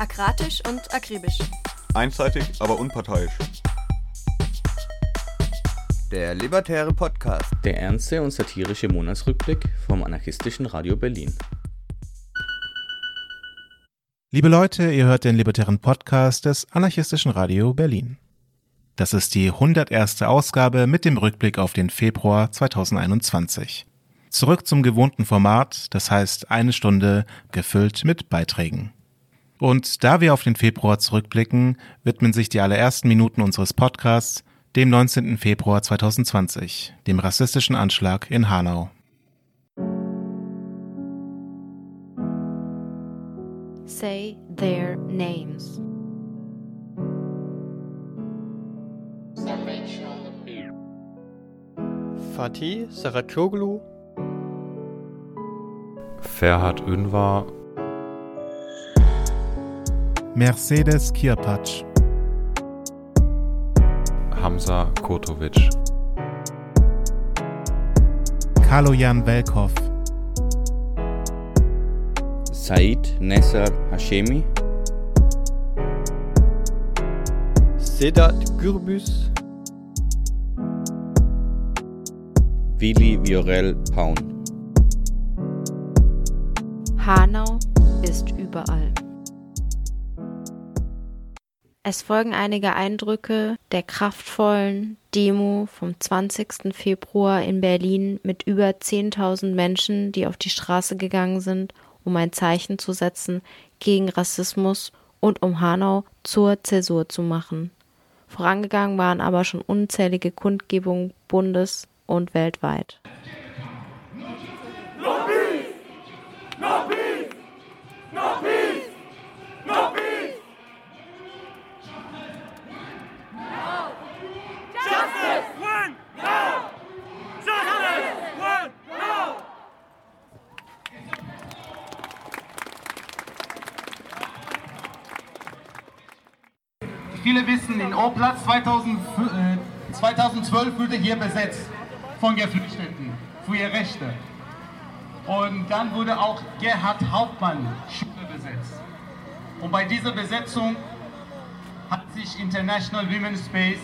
Akratisch und akribisch. Einseitig, aber unparteiisch. Der Libertäre Podcast. Der ernste und satirische Monatsrückblick vom anarchistischen Radio Berlin. Liebe Leute, ihr hört den Libertären Podcast des anarchistischen Radio Berlin. Das ist die 101. Ausgabe mit dem Rückblick auf den Februar 2021. Zurück zum gewohnten Format, das heißt eine Stunde gefüllt mit Beiträgen. Und da wir auf den Februar zurückblicken, widmen sich die allerersten Minuten unseres Podcasts dem 19. Februar 2020, dem rassistischen Anschlag in Hanau. Say their names. Fatih Saracoglu, Ferhat Ünvar, Mercedes Kirpatsch, Hamza Kotovic, Kaloyan Velkov, Said Nessar Hashemi, Sedat Gürbüz, Willi Viorel Paun. Hanau ist überall. Es folgen einige Eindrücke der kraftvollen Demo vom 20. Februar in Berlin mit über 10.000 Menschen, die auf die Straße gegangen sind, um ein Zeichen zu setzen gegen Rassismus und um Hanau zur Zäsur zu machen. Vorangegangen waren aber schon unzählige Kundgebungen bundes- und weltweit. Viele wissen, in O-Platz 2000, äh, 2012 wurde hier besetzt von Geflüchteten für ihre Rechte. Und dann wurde auch Gerhard Hauptmann Schule besetzt. Und bei dieser Besetzung hat sich International Women's Space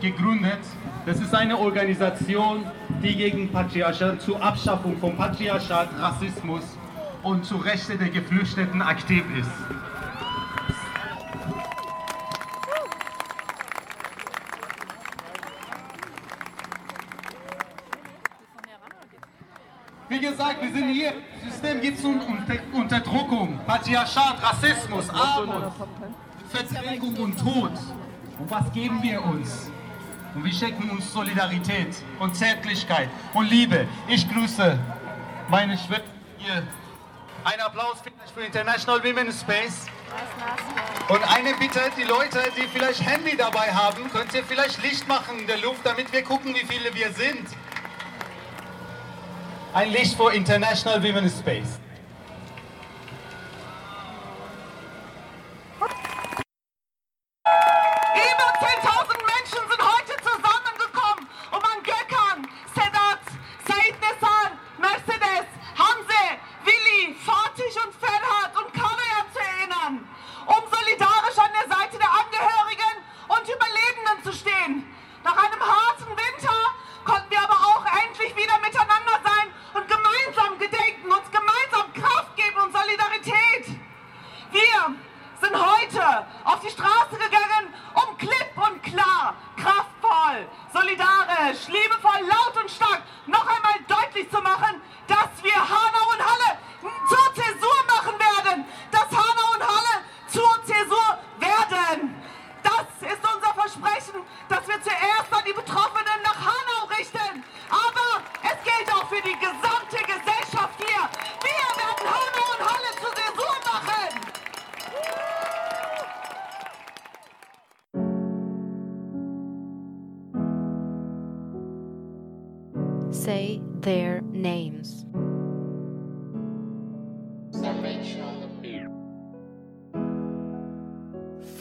gegründet. Das ist eine Organisation, die gegen Patriarchat, zur Abschaffung von Patriarchat, Rassismus und zur Rechte der Geflüchteten aktiv ist. Wie gesagt, wir sind hier. System gibt es unter Unterdrückung, Patriarchat, Rassismus, Armut, Verdrängung und Tod. Und was geben wir uns? Und wir schenken uns Solidarität und Zärtlichkeit und Liebe. Ich grüße meine Schwester hier. Ein Applaus für International Women's Space. Und eine Bitte, die Leute, die vielleicht Handy dabei haben, könnt ihr vielleicht Licht machen in der Luft, damit wir gucken, wie viele wir sind. Ein Licht für International Women's Space.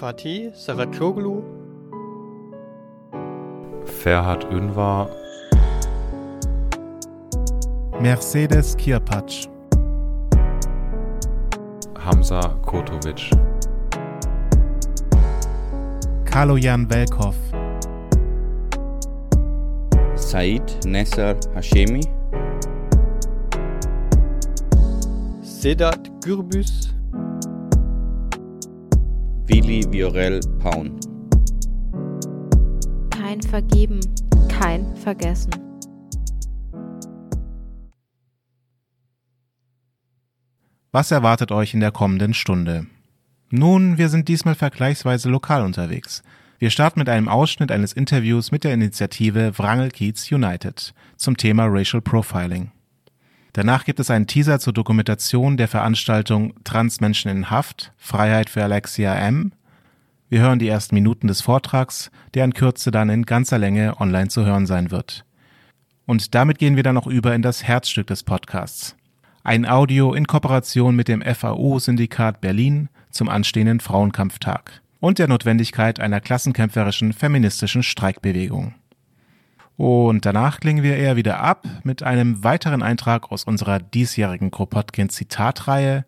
Fatih Saracoglu, Ferhat Ünvar, Mercedes Kirpatsch, Hamza Kotovic, Kaloyan Velkov, Said Nesser Hashemi, Sedat Gürbüz, Willi Viorel Paun. Kein Vergeben, kein Vergessen. Was erwartet euch in der kommenden Stunde? Nun, wir sind diesmal vergleichsweise lokal unterwegs. Wir starten mit einem Ausschnitt eines Interviews mit der Initiative Wrangel Kiez United zum Thema Racial Profiling. Danach gibt es einen Teaser zur Dokumentation der Veranstaltung Transmenschen in Haft, Freiheit für Alexia M. Wir hören die ersten Minuten des Vortrags, der in Kürze dann in ganzer Länge online zu hören sein wird. Und damit gehen wir dann noch über in das Herzstück des Podcasts. Ein Audio in Kooperation mit dem FAO-Syndikat Berlin zum anstehenden Frauenkampftag und der Notwendigkeit einer klassenkämpferischen feministischen Streikbewegung. Und danach klingen wir eher wieder ab mit einem weiteren Eintrag aus unserer diesjährigen Kropotkin Zitatreihe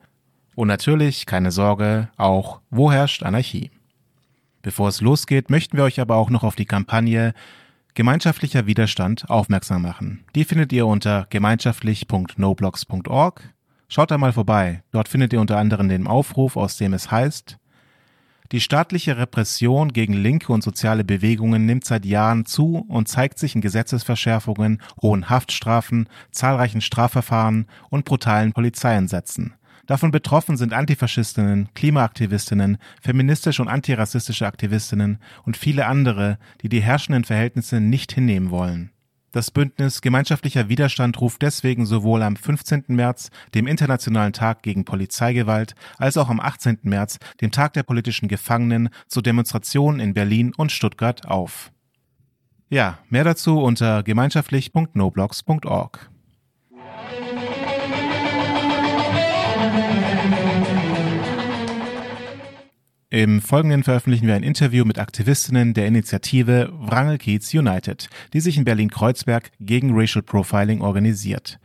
und natürlich, keine Sorge, auch Wo herrscht Anarchie? Bevor es losgeht, möchten wir euch aber auch noch auf die Kampagne Gemeinschaftlicher Widerstand aufmerksam machen. Die findet ihr unter gemeinschaftlich.noblogs.org. Schaut da mal vorbei. Dort findet ihr unter anderem den Aufruf, aus dem es heißt, die staatliche Repression gegen linke und soziale Bewegungen nimmt seit Jahren zu und zeigt sich in Gesetzesverschärfungen, hohen Haftstrafen, zahlreichen Strafverfahren und brutalen Polizeieinsätzen. Davon betroffen sind Antifaschistinnen, Klimaaktivistinnen, feministische und antirassistische Aktivistinnen und viele andere, die die herrschenden Verhältnisse nicht hinnehmen wollen. Das Bündnis Gemeinschaftlicher Widerstand ruft deswegen sowohl am 15. März, dem Internationalen Tag gegen Polizeigewalt, als auch am 18. März, dem Tag der politischen Gefangenen, zu Demonstrationen in Berlin und Stuttgart auf. Ja, mehr dazu unter gemeinschaftlich.noblogs.org. Im Folgenden veröffentlichen wir ein Interview mit Aktivistinnen der Initiative Wrangel Kiez United, die sich in Berlin-Kreuzberg gegen Racial Profiling organisiert.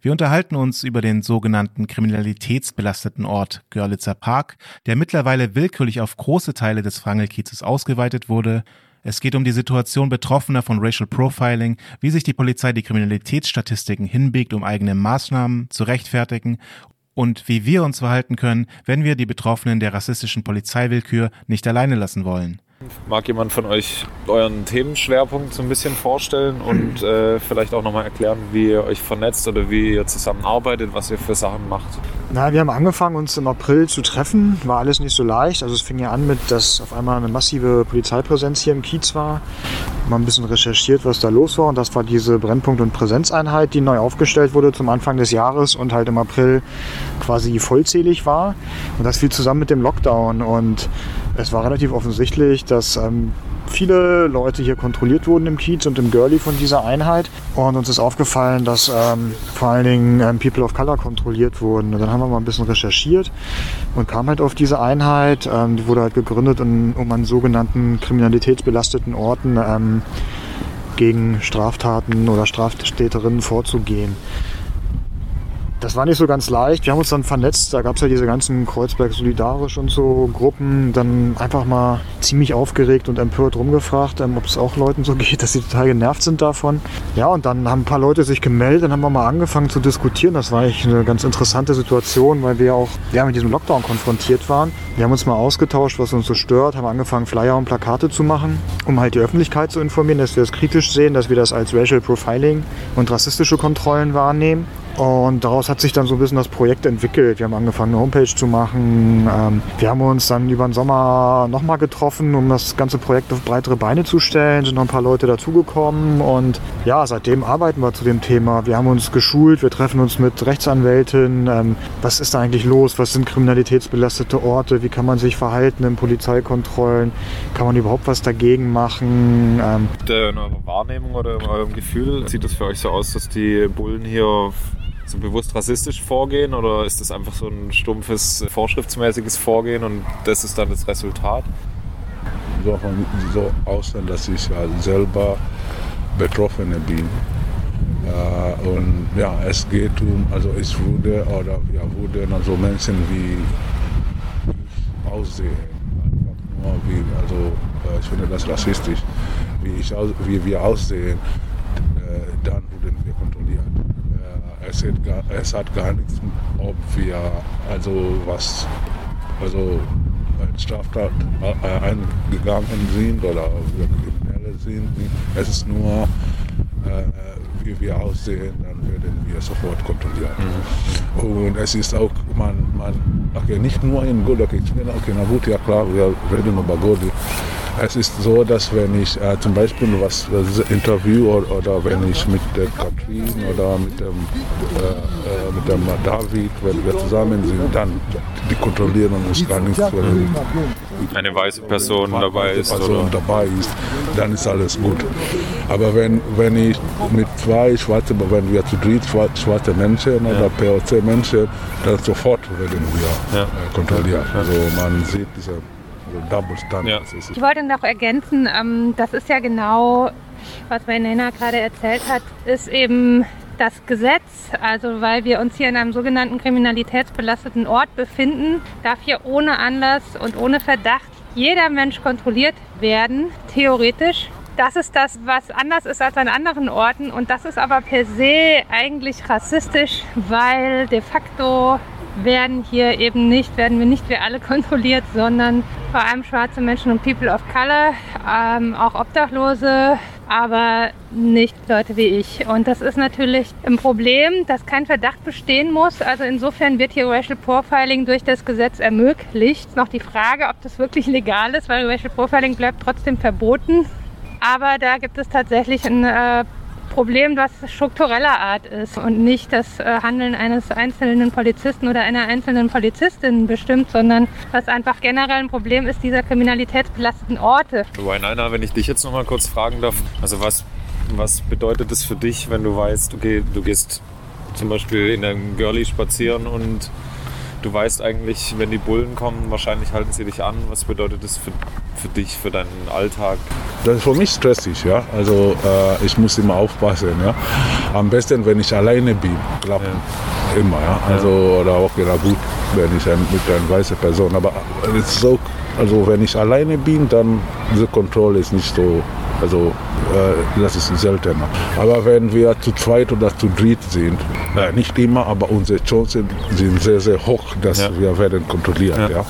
Wir unterhalten uns über den sogenannten kriminalitätsbelasteten Ort Görlitzer Park, der mittlerweile willkürlich auf große Teile des Wrangelkiezes ausgeweitet wurde. Es geht um die Situation Betroffener von Racial Profiling, wie sich die Polizei die Kriminalitätsstatistiken hinbiegt, um eigene Maßnahmen zu rechtfertigen und wie wir uns verhalten können, wenn wir die Betroffenen der rassistischen Polizeiwillkür nicht alleine lassen wollen. Mag jemand von euch euren Themenschwerpunkt so ein bisschen vorstellen und äh, vielleicht auch nochmal erklären, wie ihr euch vernetzt oder wie ihr zusammenarbeitet, was ihr für Sachen macht? Na, wir haben angefangen, uns im April zu treffen. War alles nicht so leicht. Also es fing ja an mit, dass auf einmal eine massive Polizeipräsenz hier im Kiez war. Mal ein bisschen recherchiert, was da los war. Und das war diese Brennpunkt- und Präsenzeinheit, die neu aufgestellt wurde zum Anfang des Jahres und halt im April quasi vollzählig war. Und das fiel zusammen mit dem Lockdown. Und es war relativ offensichtlich, dass ähm, viele Leute hier kontrolliert wurden im Kiez und im Girlie von dieser Einheit. Und uns ist aufgefallen, dass ähm, vor allen Dingen ähm, People of Color kontrolliert wurden. Und dann haben wir mal ein bisschen recherchiert und kam halt auf diese Einheit. Ähm, die wurde halt gegründet, um, um an sogenannten kriminalitätsbelasteten Orten ähm, gegen Straftaten oder Straftäterinnen vorzugehen. Das war nicht so ganz leicht. Wir haben uns dann vernetzt. Da gab es ja diese ganzen Kreuzberg Solidarisch und so Gruppen. Dann einfach mal ziemlich aufgeregt und empört rumgefragt, ähm, ob es auch Leuten so geht, dass sie total genervt sind davon. Ja, und dann haben ein paar Leute sich gemeldet. Dann haben wir mal angefangen zu diskutieren. Das war eigentlich eine ganz interessante Situation, weil wir auch ja, mit diesem Lockdown konfrontiert waren. Wir haben uns mal ausgetauscht, was uns so stört, haben angefangen, Flyer und Plakate zu machen, um halt die Öffentlichkeit zu informieren, dass wir das kritisch sehen, dass wir das als Racial Profiling und rassistische Kontrollen wahrnehmen. Und daraus hat sich dann so ein bisschen das Projekt entwickelt. Wir haben angefangen, eine Homepage zu machen. Ähm, wir haben uns dann über den Sommer nochmal getroffen, um das ganze Projekt auf breitere Beine zu stellen. Sind noch ein paar Leute dazugekommen. Und ja, seitdem arbeiten wir zu dem Thema. Wir haben uns geschult, wir treffen uns mit Rechtsanwälten. Ähm, was ist da eigentlich los? Was sind kriminalitätsbelastete Orte? Wie kann man sich verhalten in Polizeikontrollen? Kann man überhaupt was dagegen machen? Ähm, in eurer Wahrnehmung oder in eurem Gefühl, sieht es für euch so aus, dass die Bullen hier so bewusst rassistisch vorgehen oder ist das einfach so ein stumpfes, vorschriftsmäßiges Vorgehen und das ist dann das Resultat? So, so aus, dass ich selber Betroffene bin. Äh, und ja, es geht um, also es wurde oder ja, wurden also Menschen wie ich aussehe. Einfach nur wie, also äh, ich finde das rassistisch, wie, ich, wie wir aussehen, äh, dann wurden wir es, hat gar, es hat gar nichts, ob wir also was, also eine Straftat äh, eingegangen sind oder wir Kriminelle sind. Es ist nur, äh, wie wir aussehen, dann werden wir sofort kontrolliert. Und es ist auch, man, man okay, nicht nur in Gold, okay, okay, na gut, ja klar, wir reden über Gold. Es ist so, dass wenn ich äh, zum Beispiel was das Interview oder, oder wenn ich mit der Katrin oder mit dem, äh, äh, mit dem David, wenn wir zusammen sind, dann die kontrollieren uns gar nicht, wenn Eine weiße Person dabei ist. Person Oder? dabei ist, dann ist alles gut. Aber wenn, wenn ich mit zwei schwarze, wenn wir zu dritt schwa- schwarze Menschen oder POC-Menschen, dann sofort werden wir äh, kontrolliert. Also man sieht diese Double Standards. Ist- Ich wollte noch ergänzen, ähm, das ist ja genau, was Venena gerade erzählt hat, ist eben das Gesetz. Also weil wir uns hier in einem sogenannten kriminalitätsbelasteten Ort befinden, darf hier ohne Anlass und ohne Verdacht jeder Mensch kontrolliert werden, theoretisch. Das ist das, was anders ist als an anderen Orten und das ist aber per se eigentlich rassistisch, weil de facto werden hier eben nicht, werden wir nicht wir alle kontrolliert, sondern vor allem schwarze Menschen und People of Color, ähm, auch Obdachlose, aber nicht Leute wie ich. Und das ist natürlich ein Problem, dass kein Verdacht bestehen muss. Also insofern wird hier Racial Profiling durch das Gesetz ermöglicht. Noch die Frage, ob das wirklich legal ist, weil Racial Profiling bleibt trotzdem verboten. Aber da gibt es tatsächlich ein äh, Problem, was struktureller Art ist und nicht das äh, Handeln eines einzelnen Polizisten oder einer einzelnen Polizistin bestimmt, sondern was einfach generell ein Problem ist dieser kriminalitätsbelasteten Orte. Naina, wenn ich dich jetzt noch mal kurz fragen darf, also was, was bedeutet es für dich, wenn du weißt, okay, du gehst zum Beispiel in einem Girlie spazieren und du weißt eigentlich, wenn die Bullen kommen, wahrscheinlich halten sie dich an. Was bedeutet das für, für dich, für deinen Alltag? Das ist für mich stressig, ja. Also äh, ich muss immer aufpassen, ja. Am besten, wenn ich alleine bin, klappt immer, ja. Also oder auch ja gut, wenn ich ein, mit einer weißen Person. Aber es ist so, also wenn ich alleine bin, dann diese Kontrolle ist nicht so. Also äh, das ist seltener. Aber wenn wir zu zweit oder zu dritt sind, äh, nicht immer, aber unsere Chancen sind sehr, sehr hoch, dass wir werden kontrolliert. Ja.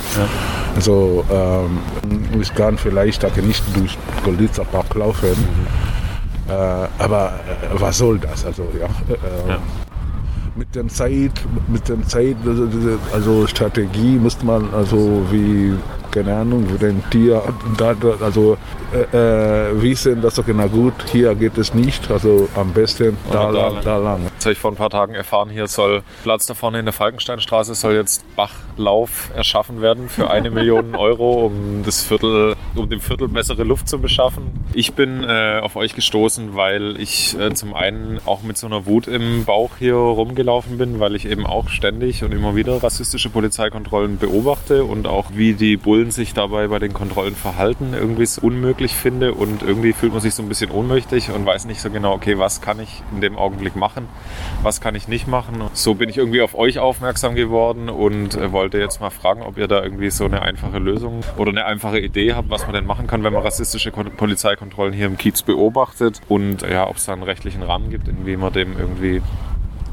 Also ähm, ich kann vielleicht nicht durch Golitzer Park laufen, äh, aber äh, was soll das? Also ja. Mit dem Zeit, mit dem Zeit, also, Strategie muss man also wie keine Ahnung, wie ein Tier, da, da- also äh, äh, wissen, dass okay, na gut, hier geht es nicht, also am besten da, Oder lang, da lang. Das habe ich vor ein paar Tagen erfahren, hier soll Platz da vorne in der Falkensteinstraße soll jetzt Bachlauf erschaffen werden für eine Million Euro, um das Viertel, um dem Viertel bessere Luft zu beschaffen. Ich bin äh, auf euch gestoßen, weil ich äh, zum einen auch mit so einer Wut im Bauch hier rumgelaufen bin, weil ich eben auch ständig und immer wieder rassistische Polizeikontrollen beobachte und auch wie die Bullen sich dabei bei den Kontrollen verhalten, irgendwie es unmöglich finde und irgendwie fühlt man sich so ein bisschen ohnmächtig und weiß nicht so genau, okay, was kann ich in dem Augenblick machen, was kann ich nicht machen. So bin ich irgendwie auf euch aufmerksam geworden und äh, wollte jetzt mal fragen, ob ihr da irgendwie so eine einfache Lösung oder eine einfache Idee habt, was man denn machen kann, wenn man rassistische Kon Polizeikontrollen hier im Kiez beobachtet und äh, ja, ob es da einen rechtlichen Rahmen gibt, in wie man dem irgendwie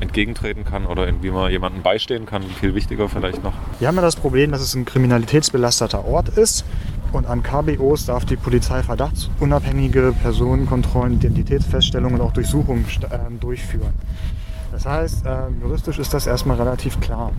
entgegentreten kann oder wie man jemandem beistehen kann. Viel wichtiger vielleicht noch. Wir haben ja das Problem, dass es ein kriminalitätsbelasteter Ort ist und an KBOs darf die Polizei verdachtsunabhängige Personenkontrollen, Identitätsfeststellungen und auch Durchsuchungen ähm, durchführen. Das heißt, ähm, juristisch ist das erstmal relativ klar.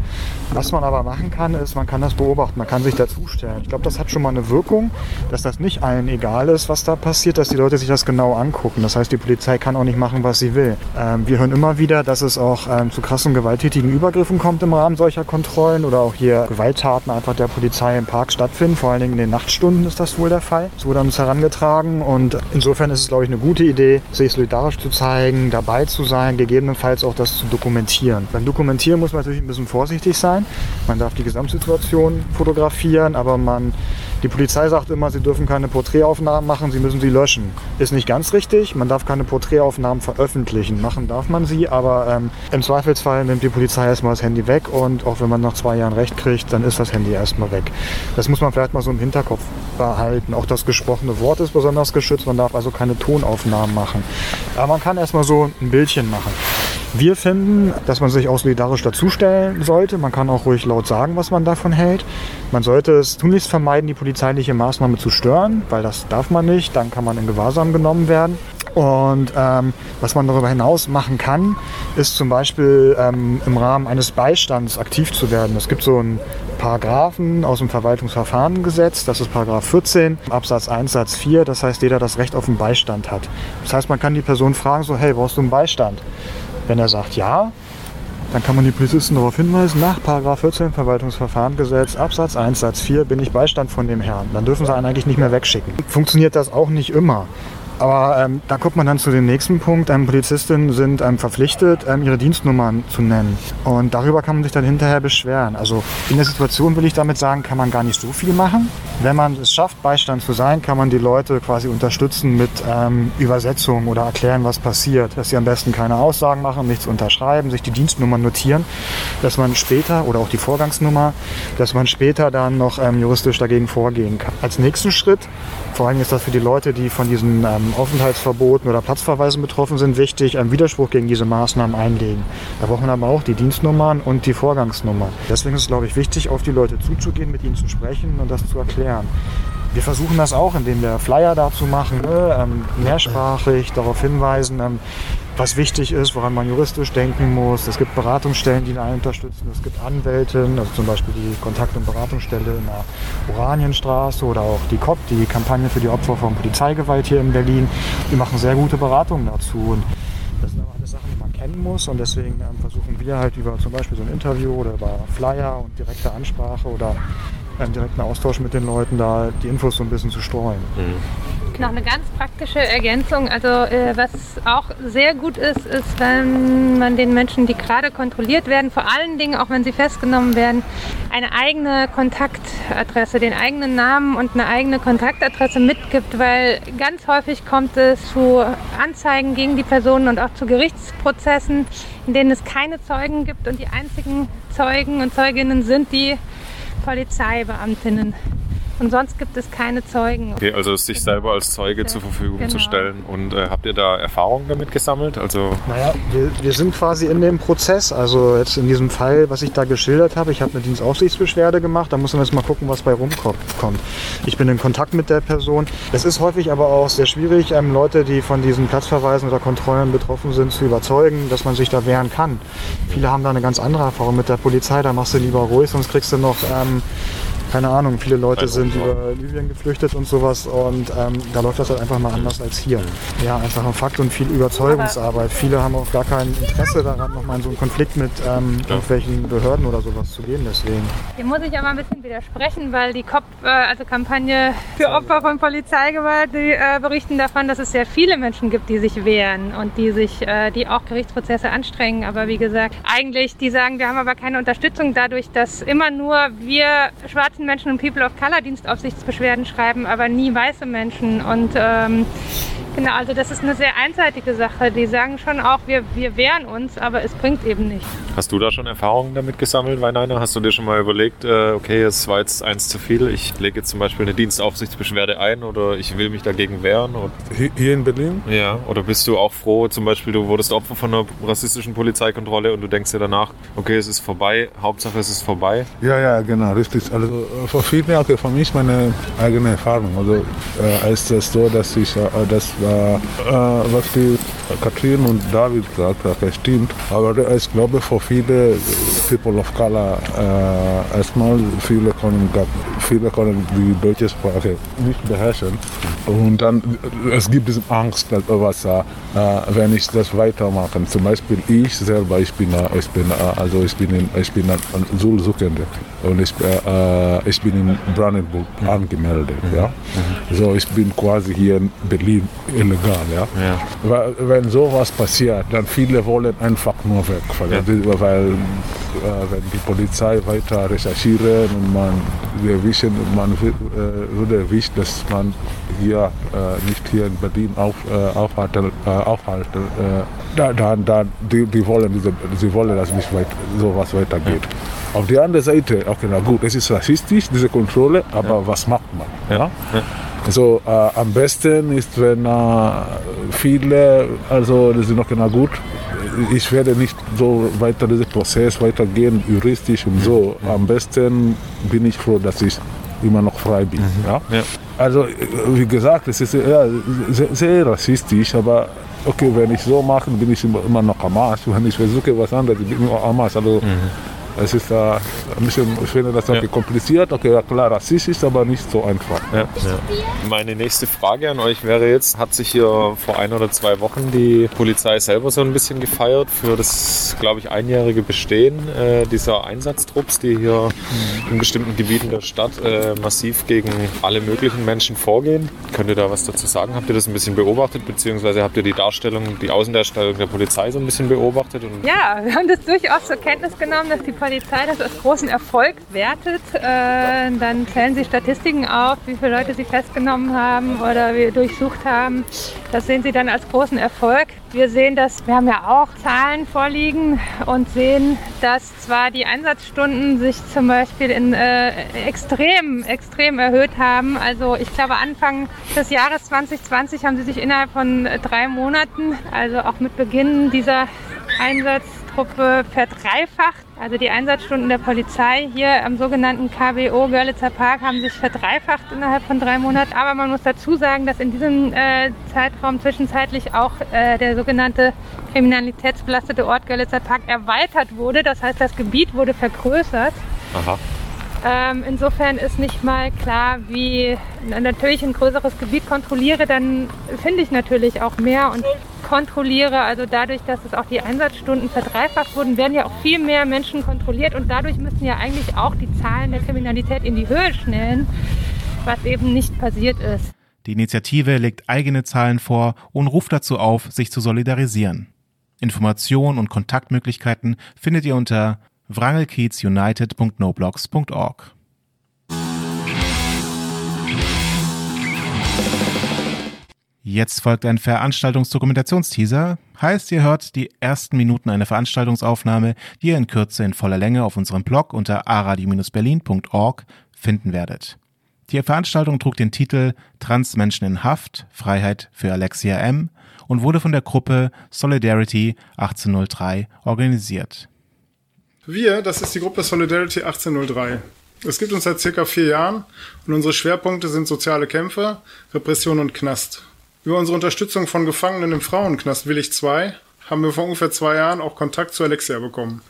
Was man aber machen kann, ist, man kann das beobachten, man kann sich dazustellen. Ich glaube, das hat schon mal eine Wirkung, dass das nicht allen egal ist, was da passiert, dass die Leute sich das genau angucken. Das heißt, die Polizei kann auch nicht machen, was sie will. Ähm, wir hören immer wieder, dass es auch ähm, zu krassen gewalttätigen Übergriffen kommt im Rahmen solcher Kontrollen oder auch hier Gewalttaten einfach der Polizei im Park stattfinden. Vor allen Dingen in den Nachtstunden ist das wohl der Fall. Es wurde uns herangetragen und insofern ist es, glaube ich, eine gute Idee, sich solidarisch zu zeigen, dabei zu sein, gegebenenfalls auch das zu dokumentieren. Beim Dokumentieren muss man natürlich ein bisschen vorsichtig sein. Man darf die Gesamtsituation fotografieren, aber man Die Polizei sagt immer, sie dürfen keine Porträtaufnahmen machen, sie müssen sie löschen. Ist nicht ganz richtig. Man darf keine Porträtaufnahmen veröffentlichen. Machen darf man sie, aber ähm, im Zweifelsfall nimmt die Polizei erstmal das Handy weg und auch wenn man nach zwei Jahren Recht kriegt, dann ist das Handy erstmal weg. Das muss man vielleicht mal so im Hinterkopf behalten. Auch das gesprochene Wort ist besonders geschützt. Man darf also keine Tonaufnahmen machen. Aber man kann erstmal so ein Bildchen machen. Wir finden, dass man sich auch solidarisch dazustellen sollte. Man kann auch ruhig laut sagen, was man davon hält. Man sollte es tunlichst vermeiden, die polizeiliche Maßnahme zu stören, weil das darf man nicht. Dann kann man in Gewahrsam genommen werden. Und ähm, was man darüber hinaus machen kann, ist zum Beispiel ähm, im Rahmen eines Beistands aktiv zu werden. Es gibt so einen Paragraphen aus dem Verwaltungsverfahrengesetz, das ist Paragraph 14, Absatz 1, Satz 4, das heißt, jeder das Recht auf einen Beistand hat. Das heißt, man kann die Person fragen, so, hey, brauchst du einen Beistand? Wenn er sagt ja, dann kann man die Polizisten darauf hinweisen, nach 14 Verwaltungsverfahrengesetz, Absatz 1, Satz 4 bin ich Beistand von dem Herrn. Dann dürfen sie einen eigentlich nicht mehr wegschicken. Funktioniert das auch nicht immer. Aber ähm, da kommt man dann zu dem nächsten Punkt. Ähm, Polizistinnen sind ähm, verpflichtet, ähm, ihre Dienstnummern zu nennen. Und darüber kann man sich dann hinterher beschweren. Also in der Situation will ich damit sagen, kann man gar nicht so viel machen. Wenn man es schafft, Beistand zu sein, kann man die Leute quasi unterstützen mit ähm, Übersetzung oder erklären, was passiert. Dass sie am besten keine Aussagen machen, nichts unterschreiben, sich die Dienstnummern notieren, dass man später oder auch die Vorgangsnummer, dass man später dann noch ähm, juristisch dagegen vorgehen kann. Als nächsten Schritt, vor allem ist das für die Leute, die von diesen ähm, Aufenthaltsverboten oder Platzverweisen betroffen sind, wichtig, einen Widerspruch gegen diese Maßnahmen einlegen. Da braucht man aber auch die Dienstnummern und die Vorgangsnummer. Deswegen ist es, glaube ich, wichtig, auf die Leute zuzugehen, mit ihnen zu sprechen und das zu erklären. Wir versuchen das auch, indem wir Flyer dazu machen, ne, ähm, mehrsprachig darauf hinweisen, ähm, was wichtig ist, woran man juristisch denken muss. Es gibt Beratungsstellen, die einen unterstützen. Es gibt Anwälten, also zum Beispiel die Kontakt- und Beratungsstelle in der Oranienstraße oder auch die COP, die Kampagne für die Opfer von Polizeigewalt hier in Berlin. Die machen sehr gute Beratungen dazu. Und das sind aber alles Sachen, die man kennen muss und deswegen ähm, versuchen wir halt über zum Beispiel so ein Interview oder über Flyer und direkte Ansprache oder einen direkten Austausch mit den Leuten da die Infos so ein bisschen zu streuen. Noch eine ganz praktische Ergänzung. Also äh, was auch sehr gut ist, ist, wenn man den Menschen, die gerade kontrolliert werden, vor allen Dingen auch wenn sie festgenommen werden, eine eigene Kontaktadresse, den eigenen Namen und eine eigene Kontaktadresse mitgibt, weil ganz häufig kommt es zu Anzeigen gegen die Personen und auch zu Gerichtsprozessen, in denen es keine Zeugen gibt und die einzigen Zeugen und Zeuginnen sind die Polizeibeamtinnen. Und sonst gibt es keine Zeugen. Okay, also sich selber als Zeuge zur Verfügung Genau. zu stellen. Und äh, habt ihr da Erfahrungen damit gesammelt? Also Naja, wir, wir sind quasi in dem Prozess. Also jetzt in diesem Fall, was ich da geschildert habe, ich habe eine Dienstaufsichtsbeschwerde gemacht. Da muss man jetzt mal gucken, was bei rumkommt. Ich bin in Kontakt mit der Person. Es ist häufig aber auch sehr schwierig, ähm, Leute, die von diesen Platzverweisen oder Kontrollen betroffen sind, zu überzeugen, dass man sich da wehren kann. Viele haben da eine ganz andere Erfahrung mit der Polizei. Da machst du lieber ruhig, sonst kriegst du noch... Ähm, keine Ahnung, viele Leute sind über Libyen geflüchtet und sowas und ähm, da läuft das halt einfach mal anders als hier. Ja, einfach ein Fakt und viel Überzeugungsarbeit. Viele haben auch gar kein Interesse daran, nochmal in so einen Konflikt mit ähm, irgendwelchen Behörden oder sowas zu gehen. Deswegen. Hier muss ich aber ein bisschen widersprechen, weil die COP, äh, also Kampagne für Opfer von Polizeigewalt, die äh, berichten davon, dass es sehr viele Menschen gibt, die sich wehren und die sich, äh, die auch Gerichtsprozesse anstrengen. Aber wie gesagt, eigentlich, die sagen, wir haben aber keine Unterstützung dadurch, dass immer nur wir schwarzen Menschen und People of Color Dienstaufsichtsbeschwerden schreiben, aber nie weiße Menschen. Und ähm, genau, also das ist eine sehr einseitige Sache. Die sagen schon auch, wir, wir wehren uns, aber es bringt eben nichts. hast du da schon Erfahrungen damit gesammelt, Weinainer? Hast du dir schon mal überlegt, äh, okay, es war jetzt eins zu viel, ich lege jetzt zum Beispiel eine Dienstaufsichtsbeschwerde ein oder ich will mich dagegen wehren? Hier, in Berlin? ja, oder bist du auch froh, zum Beispiel du wurdest Opfer von einer rassistischen Polizeikontrolle und du denkst dir danach, okay, es ist vorbei, Hauptsache es ist vorbei? Ja, ja, genau, richtig. Also äh, für viele, okay, für mich meine eigene Erfahrung. Also äh, ist es so, dass ich, äh, das war, äh, was die Katrin und David gesagt haben, stimmt. Aber ich glaube, für viele People of Color äh, erstmal viele können, viele können die deutsche Sprache nicht beherrschen. Und dann, es gibt diese Angst, dass was äh, äh, wenn ich das weitermache. Zum Beispiel ich selber, ich bin, äh, ich bin, äh, also ich bin, in, ich bin ein Asylsuchende und ich, äh, ich bin in Brandenburg Mhm. angemeldet. Ja? So, ich bin quasi hier in Berlin illegal. Ja? Weil, wenn sowas passiert, dann viele wollen einfach nur weg, weil, weil äh, wenn die Polizei weiter recherchieren und man wir wissen, man äh, würde erwischt, dass man hier äh, nicht hier in Berlin auf, aufhalten, äh, aufhalten da, dann, dann die, die wollen diese, sie wollen, dass nicht weit, sowas weitergeht. Auf der anderen Seite, okay, na gut, es ist rassistisch, diese Kontrolle, aber was macht man? Ja? Also äh, am besten ist, wenn äh, viele, also das ist noch genau gut, ich werde nicht so weiter diesen Prozess weitergehen, juristisch und so. Am besten bin ich froh, dass ich immer noch frei bin. Ja? Also äh, wie gesagt, es ist ja, sehr, sehr rassistisch, aber okay, wenn ich so mache, bin ich immer noch am Arsch. Wenn ich versuche was anderes, bin ich immer am Arsch. Also, es ist äh, ein bisschen, ich finde das okay, kompliziert, okay, ja, klar, rassistisch, aber nicht so einfach. Ja, Meine nächste Frage an euch wäre jetzt, hat sich hier vor ein oder zwei Wochen die Polizei selber so ein bisschen gefeiert für das, glaube ich, einjährige Bestehen äh, dieser Einsatztrupps, die hier in bestimmten Gebieten der Stadt äh, massiv gegen alle möglichen Menschen vorgehen? Könnt ihr da was dazu sagen? Habt ihr das ein bisschen beobachtet, beziehungsweise habt ihr die Darstellung, die Außendarstellung der Polizei so ein bisschen beobachtet? Und Ja, wir haben das durchaus zur Kenntnis genommen, dass die Polizei das als großen Erfolg wertet. Äh, dann zählen sie Statistiken auf, wie viele Leute sie festgenommen haben oder wir durchsucht haben. Das sehen sie dann als großen Erfolg. Wir sehen das, wir haben ja auch Zahlen vorliegen und sehen, dass zwar die Einsatzstunden sich zum Beispiel in äh, extrem, extrem erhöht haben. Also ich glaube Anfang des Jahres 2020 haben sie sich innerhalb von drei Monaten, also auch mit Beginn dieser Einsatztruppe verdreifacht. Also die Einsatzstunden der Polizei hier am sogenannten KBO Görlitzer Park haben sich verdreifacht innerhalb von drei Monaten. Aber man muss dazu sagen, dass in diesem äh, Zeitraum zwischenzeitlich auch äh, der sogenannte kriminalitätsbelastete Ort Görlitzer Park erweitert wurde. Das heißt, das Gebiet wurde vergrößert. Aha. Ähm, insofern ist nicht mal klar, wie na, natürlich ein größeres Gebiet kontrolliere, dann finde ich natürlich auch mehr und kontrolliere. Also dadurch, dass es auch die Einsatzstunden verdreifacht wurden, werden ja auch viel mehr Menschen kontrolliert und dadurch müssen ja eigentlich auch die Zahlen der Kriminalität in die Höhe schnellen, was eben nicht passiert ist. Die Initiative legt eigene Zahlen vor und ruft dazu auf, sich zu solidarisieren. Informationen und Kontaktmöglichkeiten findet ihr unter wrangelkiezunited.noblogs.org. Jetzt folgt ein Veranstaltungsdokumentationsteaser. Heißt, ihr hört die ersten Minuten einer Veranstaltungsaufnahme, die ihr in Kürze in voller Länge auf unserem Blog unter aradio-berlin.org finden werdet. Die Veranstaltung trug den Titel Transmenschen in Haft, Freiheit für Alexia M. und wurde von der Gruppe Solidarity 1803 organisiert. Wir, das ist die Gruppe Solidarity 1803. Es gibt uns seit circa vier Jahren und unsere Schwerpunkte sind soziale Kämpfe, Repression und Knast. Über unsere Unterstützung von Gefangenen im Frauenknast Willig II haben wir vor ungefähr zwei Jahren auch Kontakt zu Alexia bekommen,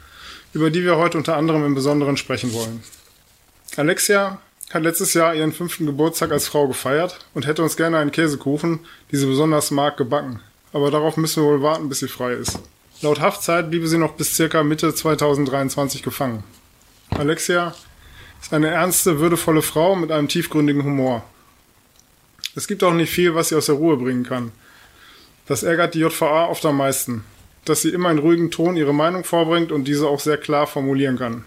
über die wir heute unter anderem im Besonderen sprechen wollen. Alexia hat letztes Jahr ihren fünften Geburtstag als Frau gefeiert und hätte uns gerne einen Käsekuchen, die sie besonders mag, gebacken. Aber darauf müssen wir wohl warten, bis sie frei ist. Laut Haftzeit bliebe sie noch bis circa Mitte 2023 gefangen. Alexia ist eine ernste, würdevolle Frau mit einem tiefgründigen Humor. Es gibt auch nicht viel, was sie aus der Ruhe bringen kann. Das ärgert die JVA oft am meisten, dass sie immer in ruhigem Ton ihre Meinung vorbringt und diese auch sehr klar formulieren kann.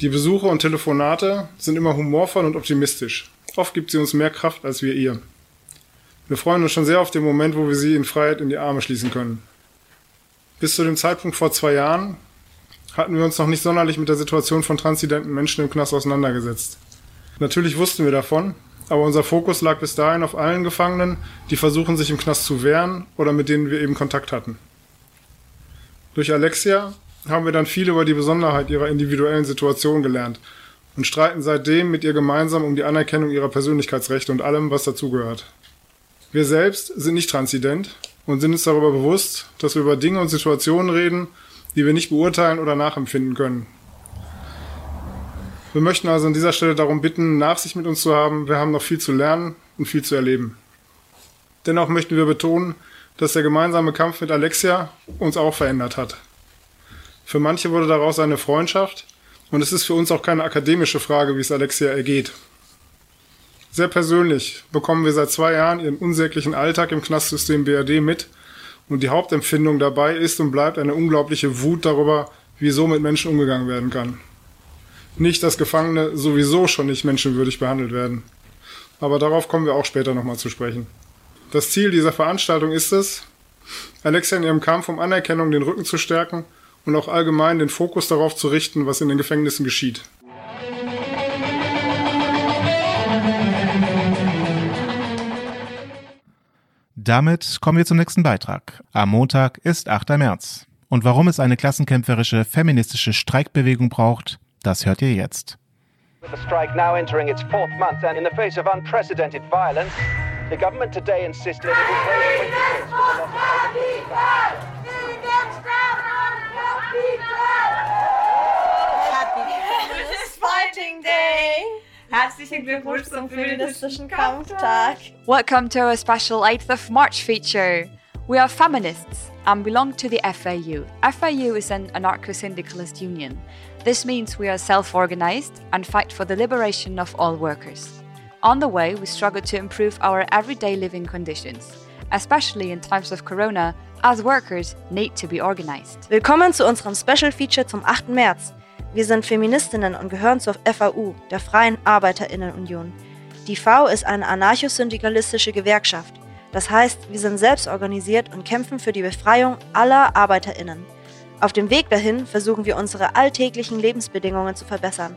Die Besuche und Telefonate sind immer humorvoll und optimistisch. Oft gibt sie uns mehr Kraft als wir ihr. Wir freuen uns schon sehr auf den Moment, wo wir sie in Freiheit in die Arme schließen können. Bis zu dem Zeitpunkt vor zwei Jahren hatten wir uns noch nicht sonderlich mit der Situation von transidenten Menschen im Knast auseinandergesetzt. Natürlich wussten wir davon, aber unser Fokus lag bis dahin auf allen Gefangenen, die versuchen, sich im Knast zu wehren oder mit denen wir eben Kontakt hatten. Durch Alexia haben wir dann viel über die Besonderheit ihrer individuellen Situation gelernt und streiten seitdem mit ihr gemeinsam um die Anerkennung ihrer Persönlichkeitsrechte und allem, was dazugehört. Wir selbst sind nicht transident und sind uns darüber bewusst, dass wir über Dinge und Situationen reden, die wir nicht beurteilen oder nachempfinden können. Wir möchten also an dieser Stelle darum bitten, Nachsicht mit uns zu haben. Wir haben noch viel zu lernen und viel zu erleben. Dennoch möchten wir betonen, dass der gemeinsame Kampf mit Alexia uns auch verändert hat. Für manche wurde daraus eine Freundschaft und es ist für uns auch keine akademische Frage, wie es Alexia ergeht. Sehr persönlich bekommen wir seit zwei Jahren ihren unsäglichen Alltag im Knastsystem BRD mit und die Hauptempfindung dabei ist und bleibt eine unglaubliche Wut darüber, wie so mit Menschen umgegangen werden kann. Nicht, dass Gefangene sowieso schon nicht menschenwürdig behandelt werden. Aber darauf kommen wir auch später nochmal zu sprechen. Das Ziel dieser Veranstaltung ist es, Alexia in ihrem Kampf um Anerkennung den Rücken zu stärken und auch allgemein den Fokus darauf zu richten, was in den Gefängnissen geschieht. Damit kommen wir zum nächsten Beitrag. Am Montag ist 8. März. Und warum es eine klassenkämpferische feministische Streikbewegung braucht, das hört ihr jetzt. With the strike now entering its fourth month and in the face of unprecedented violence, the government today insisted it will pay 26 for the loss of Feminist Fighting Day! Herzlichen Glückwunsch zum feministischen Kampftag! Welcome to our special 8th of March feature. We are feminists and belong to the FAU. FAU is an anarcho syndicalist union. This means we are self organized and fight for the liberation of all workers. On the way, we struggle to improve our everyday living conditions, especially in times of Corona, as workers need to be organized. Willkommen zu unserem Special Feature zum 8. März. Wir sind Feministinnen und gehören zur FAU, der Freien Arbeiterinnenunion. Die V ist eine anarcho-syndikalistische Gewerkschaft. Das heißt, wir sind selbst organisiert und kämpfen für die Befreiung aller Arbeiterinnen. Auf dem Weg dahin versuchen wir unsere alltäglichen Lebensbedingungen zu verbessern.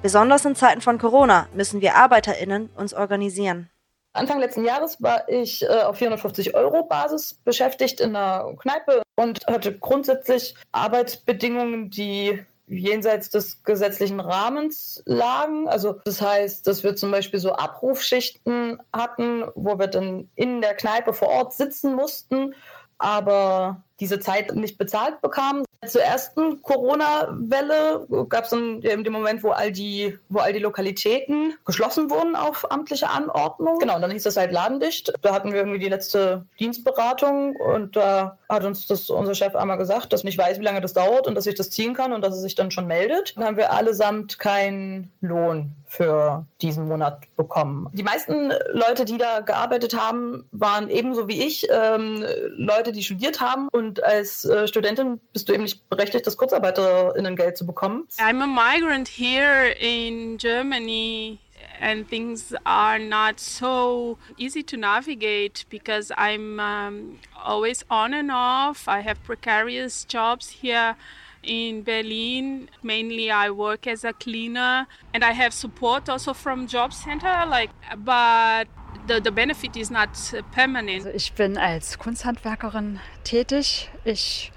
Besonders in Zeiten von Corona müssen wir Arbeiterinnen uns organisieren. Anfang letzten Jahres war ich äh, auf 450 Euro Basis beschäftigt in einer Kneipe und hatte grundsätzlich Arbeitsbedingungen, die jenseits des gesetzlichen Rahmens lagen. Also das heißt, dass wir zum Beispiel so Abrufschichten hatten, wo wir dann in der Kneipe vor Ort sitzen mussten, aber diese Zeit nicht bezahlt bekamen. Zur ersten Corona-Welle gab es dann in dem Moment, wo all, die, wo all die Lokalitäten geschlossen wurden auf amtliche Anordnung. Genau, dann hieß das halt ladendicht. Da hatten wir irgendwie die letzte Dienstberatung und da hat uns das unser Chef einmal gesagt, dass ich nicht weiß, wie lange das dauert und dass ich das ziehen kann und dass er sich dann schon meldet. Dann haben wir allesamt keinen Lohn für diesen Monat bekommen. Die meisten Leute, die da gearbeitet haben, waren ebenso wie ich ähm, Leute, die studiert haben und als äh, Studentin bist du eben nicht berechtigt, das Kurzarbeiterinnengeld zu bekommen. I'm a migrant here in Germany and things are not so easy to navigate because I'm um, always on and off. I have precarious jobs here in Berlin. Mainly I work as a cleaner and I have support also from job center like but the, the benefit is not permanent. Also ich bin als Kunsthandwerkerin tätig. Ich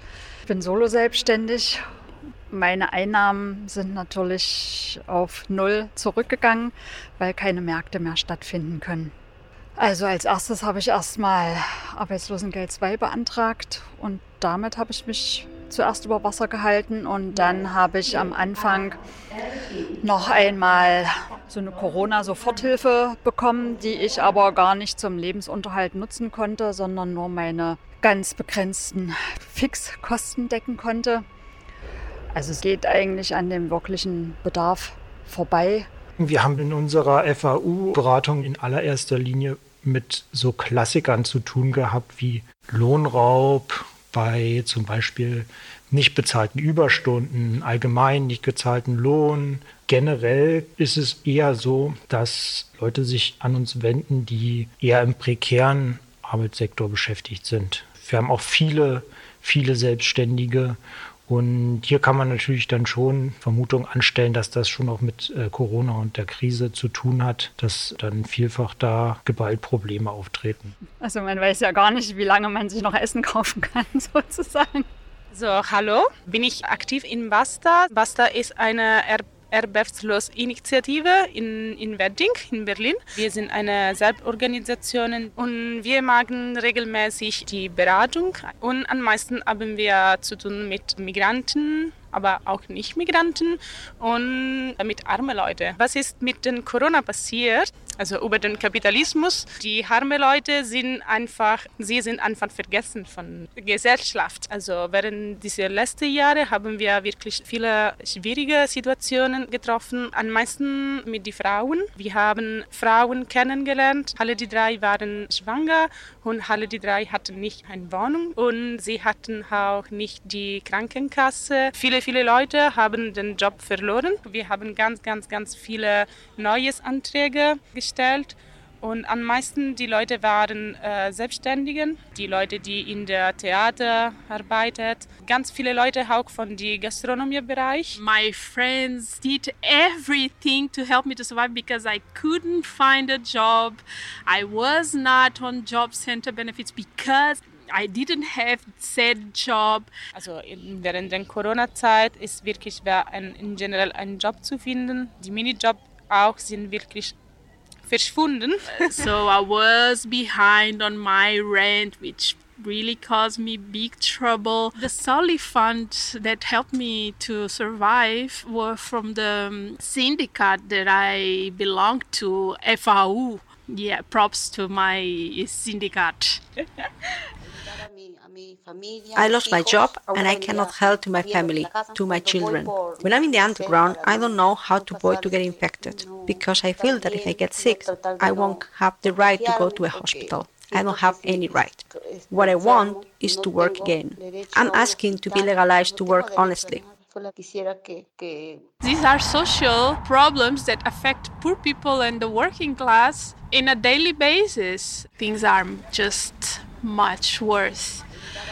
bin solo selbstständig. Meine Einnahmen sind natürlich auf Null zurückgegangen, weil keine Märkte mehr stattfinden können. Also als erstes habe ich erstmal Arbeitslosengeld 2 beantragt und damit habe ich mich zuerst über Wasser gehalten und dann habe ich am Anfang noch einmal so eine Corona-Soforthilfe bekommen, die ich aber gar nicht zum Lebensunterhalt nutzen konnte, sondern nur meine ganz begrenzten Fixkosten decken konnte. Also es geht eigentlich an dem wirklichen Bedarf vorbei. Wir haben in unserer FAU-Beratung in allererster Linie mit so Klassikern zu tun gehabt wie Lohnraub, bei zum Beispiel nicht bezahlten Überstunden, allgemein nicht gezahlten Lohn. Generell ist es eher so, dass Leute sich an uns wenden, die eher im prekären Arbeitssektor beschäftigt sind. Wir haben auch viele, viele Selbstständige und hier kann man natürlich dann schon Vermutungen anstellen, dass das schon auch mit äh, Corona und der Krise zu tun hat, dass dann vielfach da Gewaltprobleme auftreten. Also man weiß ja gar nicht, wie lange man sich noch Essen kaufen kann, sozusagen. So, hallo, bin ich aktiv in Basta. Basta ist eine er Erwerbslos-Initiative in, in Wedding in Berlin. Wir sind eine Selbstorganisation und wir machen regelmäßig die Beratung und am meisten haben wir zu tun mit Migranten aber auch nicht Migranten und mit armen Leuten. Was ist mit den Corona passiert? Also über den Kapitalismus. Die armen Leute sind einfach, sie sind einfach vergessen von der Gesellschaft. Also während dieser letzten Jahre haben wir wirklich viele schwierige Situationen getroffen. Am meisten mit den Frauen. Wir haben Frauen kennengelernt. Alle die drei waren schwanger und alle die drei hatten nicht eine Wohnung und sie hatten auch nicht die Krankenkasse. Viele, viele Leute haben den Job verloren. Wir haben ganz, ganz, ganz viele neue Anträge gestellt. Und am meisten die Leute waren äh, Selbstständigen, die Leute, die in der Theater arbeiten, ganz viele Leute auch von dem Gastronomiebereich. My friends did everything to help me to survive because I couldn't find a job. I was not on job center benefits because I didn't have said job. Also während der Corona-Zeit ist wirklich schwer, in generell einen Job zu finden. Die Minijob auch sind wirklich verschwunden. so I was behind on my rent, which really caused me big trouble. The solely fund that helped me to survive were from the um, syndicate that I belong to, FAU. Yeah, props to my syndicate. I lost my job and I cannot help to my family, to my children. When I'm in the underground, I don't know how to avoid to get infected because I feel that if I get sick, I won't have the right to go to a hospital. I don't have any right. What I want is to work again. I'm asking to be legalized to work honestly. These are social problems that affect poor people and the working class in a daily basis. Things are just much worse.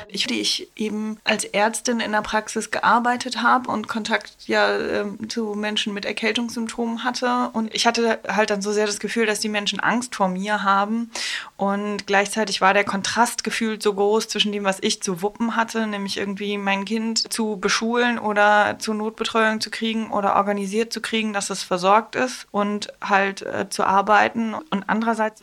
Ich, die ich eben als Ärztin in der Praxis gearbeitet habe und Kontakt ja ähm, zu Menschen mit Erkältungssymptomen hatte. Und ich hatte halt dann so sehr das Gefühl, dass die Menschen Angst vor mir haben. Und gleichzeitig war der Kontrast gefühlt so groß zwischen dem, was ich zu wuppen hatte, nämlich irgendwie mein Kind zu beschulen oder zur Notbetreuung zu kriegen oder organisiert zu kriegen, dass es versorgt ist und halt äh, zu arbeiten. Und andererseits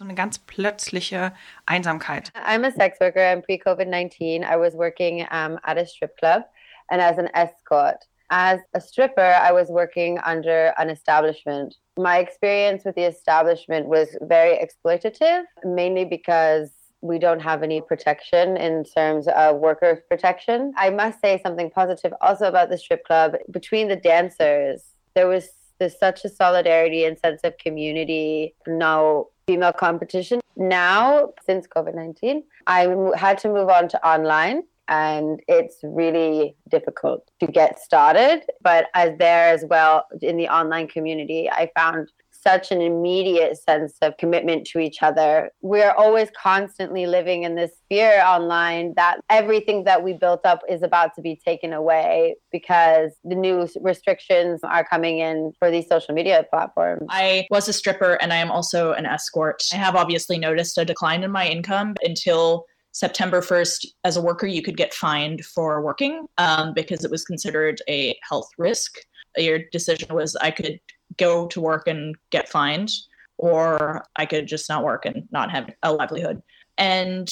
so eine ganz plötzliche Einsamkeit. I'm a sex worker and pre-COVID-19 I was working um, at a strip club and as an escort. As a stripper, I was working under an establishment. My experience with the establishment was very exploitative, mainly because we don't have any protection in terms of worker protection. I must say something positive also about the strip club. Between the dancers, there was there's such a solidarity and sense of community. No female competition. Now, since COVID 19, I had to move on to online and it's really difficult to get started. But as there as well in the online community, I found such an immediate sense of commitment to each other. We're always constantly living in this fear online that everything that we built up is about to be taken away because the new restrictions are coming in for these social media platforms. I was a stripper and I am also an escort. I have obviously noticed a decline in my income until September 1st, as a worker, you could get fined for working um, because it was considered a health risk. Your decision was I could go to work and get fined, or I could just not work and not have a livelihood. And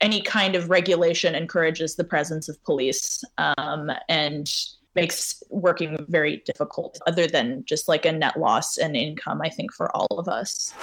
any kind of regulation encourages the presence of police um, and makes working very difficult, other than just like a net loss in income, I think, for all of us.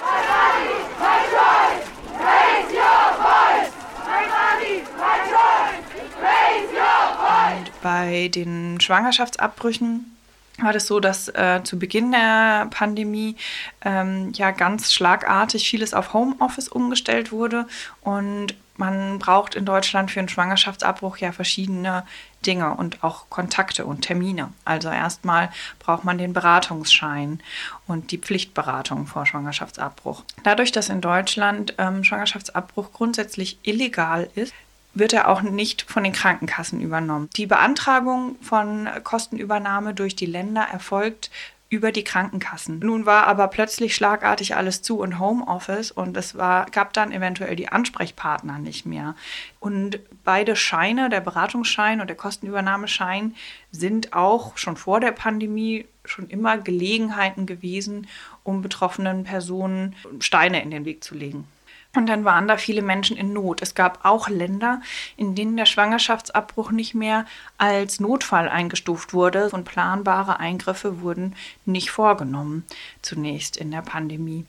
Bei den Schwangerschaftsabbrüchen war das so, dass äh, zu Beginn der Pandemie ähm, ja ganz schlagartig vieles auf Homeoffice umgestellt wurde und man braucht in Deutschland für einen Schwangerschaftsabbruch ja verschiedene Dinge und auch Kontakte und Termine. Also erstmal braucht man den Beratungsschein und die Pflichtberatung vor Schwangerschaftsabbruch. Dadurch, dass in Deutschland ähm, Schwangerschaftsabbruch grundsätzlich illegal ist, wird er auch nicht von den Krankenkassen übernommen. Die Beantragung von Kostenübernahme durch die Länder erfolgt über die Krankenkassen. Nun war aber plötzlich schlagartig alles zu und Homeoffice und es war, gab dann eventuell die Ansprechpartner nicht mehr. Und beide Scheine, der Beratungsschein und der Kostenübernahmeschein, sind auch schon vor der Pandemie schon immer Gelegenheiten gewesen, um betroffenen Personen Steine in den Weg zu legen. Und dann waren da viele Menschen in Not. Es gab auch Länder, in denen der Schwangerschaftsabbruch nicht mehr als Notfall eingestuft wurde und planbare Eingriffe wurden nicht vorgenommen, zunächst in der Pandemie.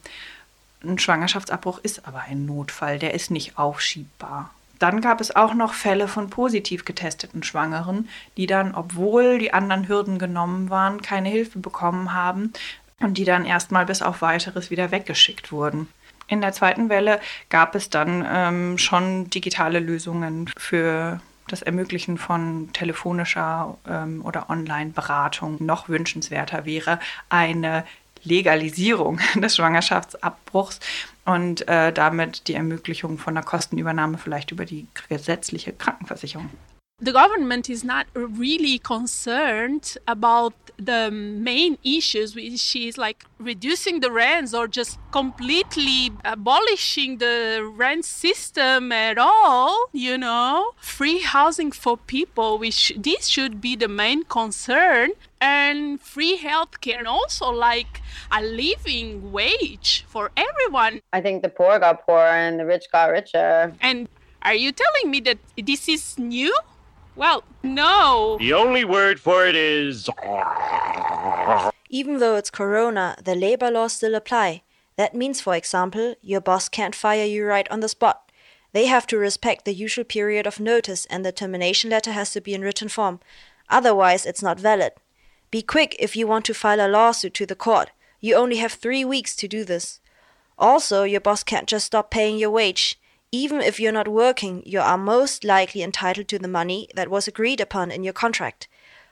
Ein Schwangerschaftsabbruch ist aber ein Notfall, der ist nicht aufschiebbar. Dann gab es auch noch Fälle von positiv getesteten Schwangeren, die dann, obwohl die anderen Hürden genommen waren, keine Hilfe bekommen haben und die dann erstmal bis auf weiteres wieder weggeschickt wurden. In der zweiten Welle gab es dann ähm, schon digitale Lösungen für das Ermöglichen von telefonischer ähm, oder Online-Beratung. Noch wünschenswerter wäre eine Legalisierung des Schwangerschaftsabbruchs und äh, damit die Ermöglichung von einer Kostenübernahme vielleicht über die gesetzliche Krankenversicherung. The government is not really concerned about the main issues, which is like reducing the rents or just completely abolishing the rent system at all, you know, free housing for people, which this should be the main concern and free healthcare and also like a living wage for everyone. I think the poor got poorer and the rich got richer. And are you telling me that this is new? Well, no. The only word for it is. Even though it's corona, the labor laws still apply. That means, for example, your boss can't fire you right on the spot. They have to respect the usual period of notice and the termination letter has to be in written form. Otherwise, it's not valid. Be quick if you want to file a lawsuit to the court. You only have three weeks to do this. Also, your boss can't just stop paying your wage. Even if you're not working, you are most likely entitled to the money that was agreed upon in your contract.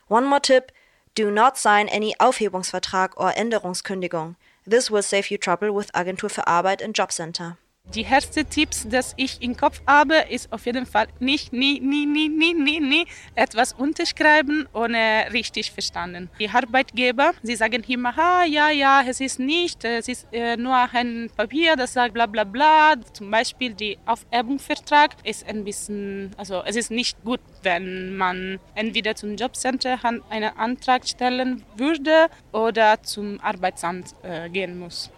One more tip do not sign any Aufhebungsvertrag or Änderungskündigung. This will save you trouble with Agentur für Arbeit and Jobcenter. Die erste Tipps, das ich im Kopf habe, ist auf jeden Fall nicht, nie, nie, nie, nie, nie, nie etwas unterschreiben, ohne richtig verstanden. Die Arbeitgeber, sie sagen immer, ah, ja, ja, es ist nicht, es ist äh, nur ein Papier, das sagt bla bla bla. Zum Beispiel der Aufhebungsvertrag ist ein bisschen, also es ist nicht gut, wenn man entweder zum Jobcenter einen Antrag stellen würde oder zum Arbeitsamt äh, gehen muss.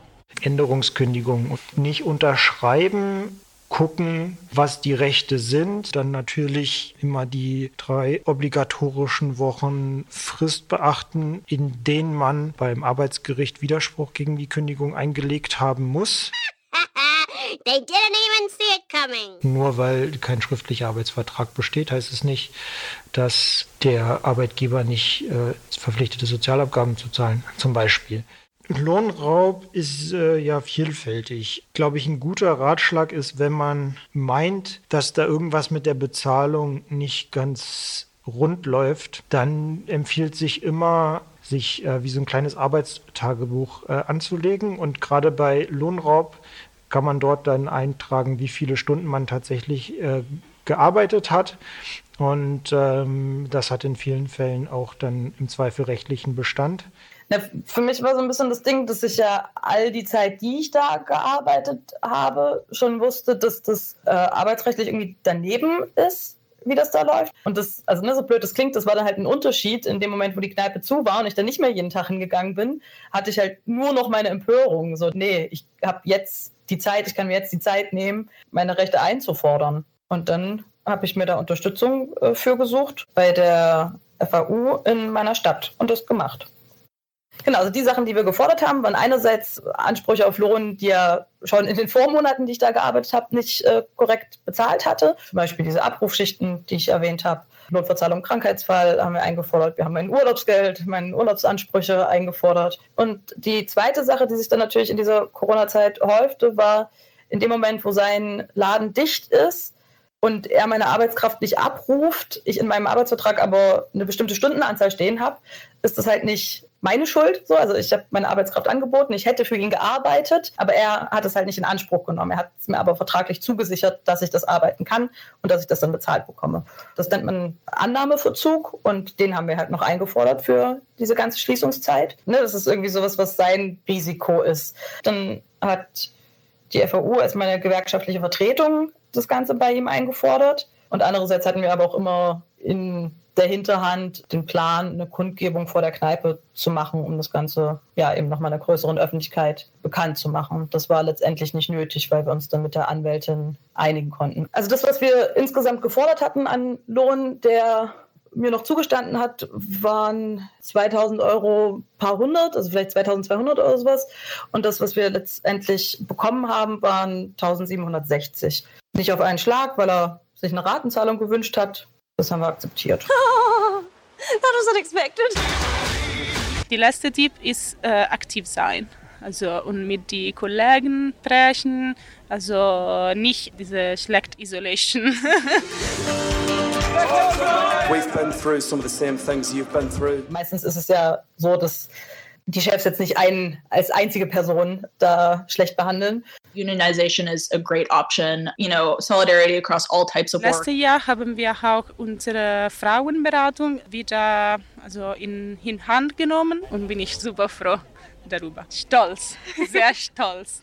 Änderungskündigung nicht unterschreiben, gucken, was die Rechte sind, dann natürlich immer die drei obligatorischen Wochen Frist beachten, in denen man beim Arbeitsgericht Widerspruch gegen die Kündigung eingelegt haben muss. They didn't even see it coming. Nur weil kein schriftlicher Arbeitsvertrag besteht, heißt es nicht, dass der Arbeitgeber nicht äh, verpflichtete Sozialabgaben zu zahlen, zum Beispiel. Lohnraub ist äh, ja vielfältig. Glaube ich, ein guter Ratschlag ist, wenn man meint, dass da irgendwas mit der Bezahlung nicht ganz rund läuft, dann empfiehlt sich immer, sich äh, wie so ein kleines Arbeitstagebuch äh, anzulegen. Und gerade bei Lohnraub kann man dort dann eintragen, wie viele Stunden man tatsächlich äh, gearbeitet hat. Und ähm, das hat in vielen Fällen auch dann im Zweifel rechtlichen Bestand. Na, für mich war so ein bisschen das Ding, dass ich ja all die Zeit, die ich da gearbeitet habe, schon wusste, dass das äh, arbeitsrechtlich irgendwie daneben ist, wie das da läuft. Und das, also ne, so blöd das klingt, das war dann halt ein Unterschied. In dem Moment, wo die Kneipe zu war und ich dann nicht mehr jeden Tag hingegangen bin, hatte ich halt nur noch meine Empörung. So, nee, ich habe jetzt die Zeit, ich kann mir jetzt die Zeit nehmen, meine Rechte einzufordern. Und dann habe ich mir da Unterstützung äh, für gesucht bei der FAU in meiner Stadt und das gemacht. Genau, also die Sachen, die wir gefordert haben, waren einerseits Ansprüche auf Lohn, die er schon in den Vormonaten, die ich da gearbeitet habe, nicht äh, korrekt bezahlt hatte. Zum Beispiel diese Abrufschichten, die ich erwähnt habe. Notverzahlung Krankheitsfall haben wir eingefordert. Wir haben mein Urlaubsgeld, meine Urlaubsansprüche eingefordert. Und die zweite Sache, die sich dann natürlich in dieser Corona-Zeit häufte, war in dem Moment, wo sein Laden dicht ist, und er meine Arbeitskraft nicht abruft, ich in meinem Arbeitsvertrag aber eine bestimmte Stundenanzahl stehen habe, ist das halt nicht meine Schuld. So, also ich habe meine Arbeitskraft angeboten, ich hätte für ihn gearbeitet, aber er hat es halt nicht in Anspruch genommen. Er hat es mir aber vertraglich zugesichert, dass ich das arbeiten kann und dass ich das dann bezahlt bekomme. Das nennt man Annahmeverzug und den haben wir halt noch eingefordert für diese ganze Schließungszeit. Ne, das ist irgendwie sowas, was sein Risiko ist. Dann hat die FAU als meine gewerkschaftliche Vertretung das Ganze bei ihm eingefordert. Und andererseits hatten wir aber auch immer in der Hinterhand den Plan, eine Kundgebung vor der Kneipe zu machen, um das Ganze ja eben nochmal einer größeren Öffentlichkeit bekannt zu machen. Das war letztendlich nicht nötig, weil wir uns dann mit der Anwältin einigen konnten. Also das, was wir insgesamt gefordert hatten an Lohn, der mir noch zugestanden hat, waren 2000 Euro paar hundert, also vielleicht 2200 oder sowas. Und das, was wir letztendlich bekommen haben, waren 1760. Nicht auf einen Schlag, weil er sich eine Ratenzahlung gewünscht hat. Das haben wir akzeptiert. That was unexpected. Die letzte Tipp ist äh, aktiv sein. Also und mit den Kollegen sprechen, also nicht diese schlecht Isolation. We've been through some of the same things you've been through. Meistens ist es ja so, dass die Chefs jetzt nicht einen als einzige Person da schlecht behandeln. Unionization is a great option. You know, solidarity across all types of work. Letztes Jahr haben wir auch unsere Frauenberatung wieder also in, in Hand genommen und bin ich super froh darüber. Stolz, sehr stolz.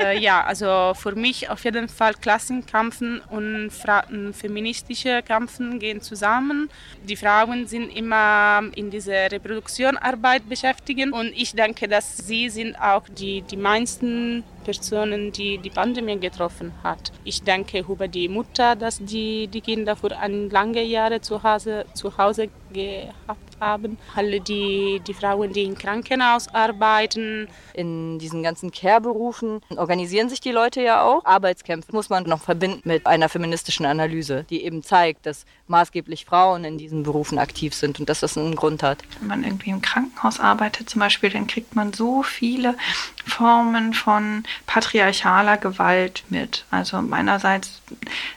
äh, ja, also für mich auf jeden Fall Klassenkämpfen und Frauen, feministische Kämpfen gehen zusammen. Die Frauen sind immer in dieser Reproduktionarbeit beschäftigt und ich denke, dass sie sind auch die, die meisten Personen, die die Pandemie getroffen hat. Ich denke über die Mutter, dass die, die Kinder für ein lange Jahre zu Hause, zu Hause gehabt haben. Alle die, die Frauen, die im Krankenhaus arbeiten. In diesen ganzen Care-Berufen organisieren sich die Leute ja auch. Arbeitskämpfe muss man noch verbinden mit einer feministischen Analyse, die eben zeigt, dass maßgeblich Frauen in diesen Berufen aktiv sind und dass das einen Grund hat. Wenn man irgendwie im Krankenhaus arbeitet zum Beispiel, dann kriegt man so viele Formen von patriarchaler Gewalt mit. Also meinerseits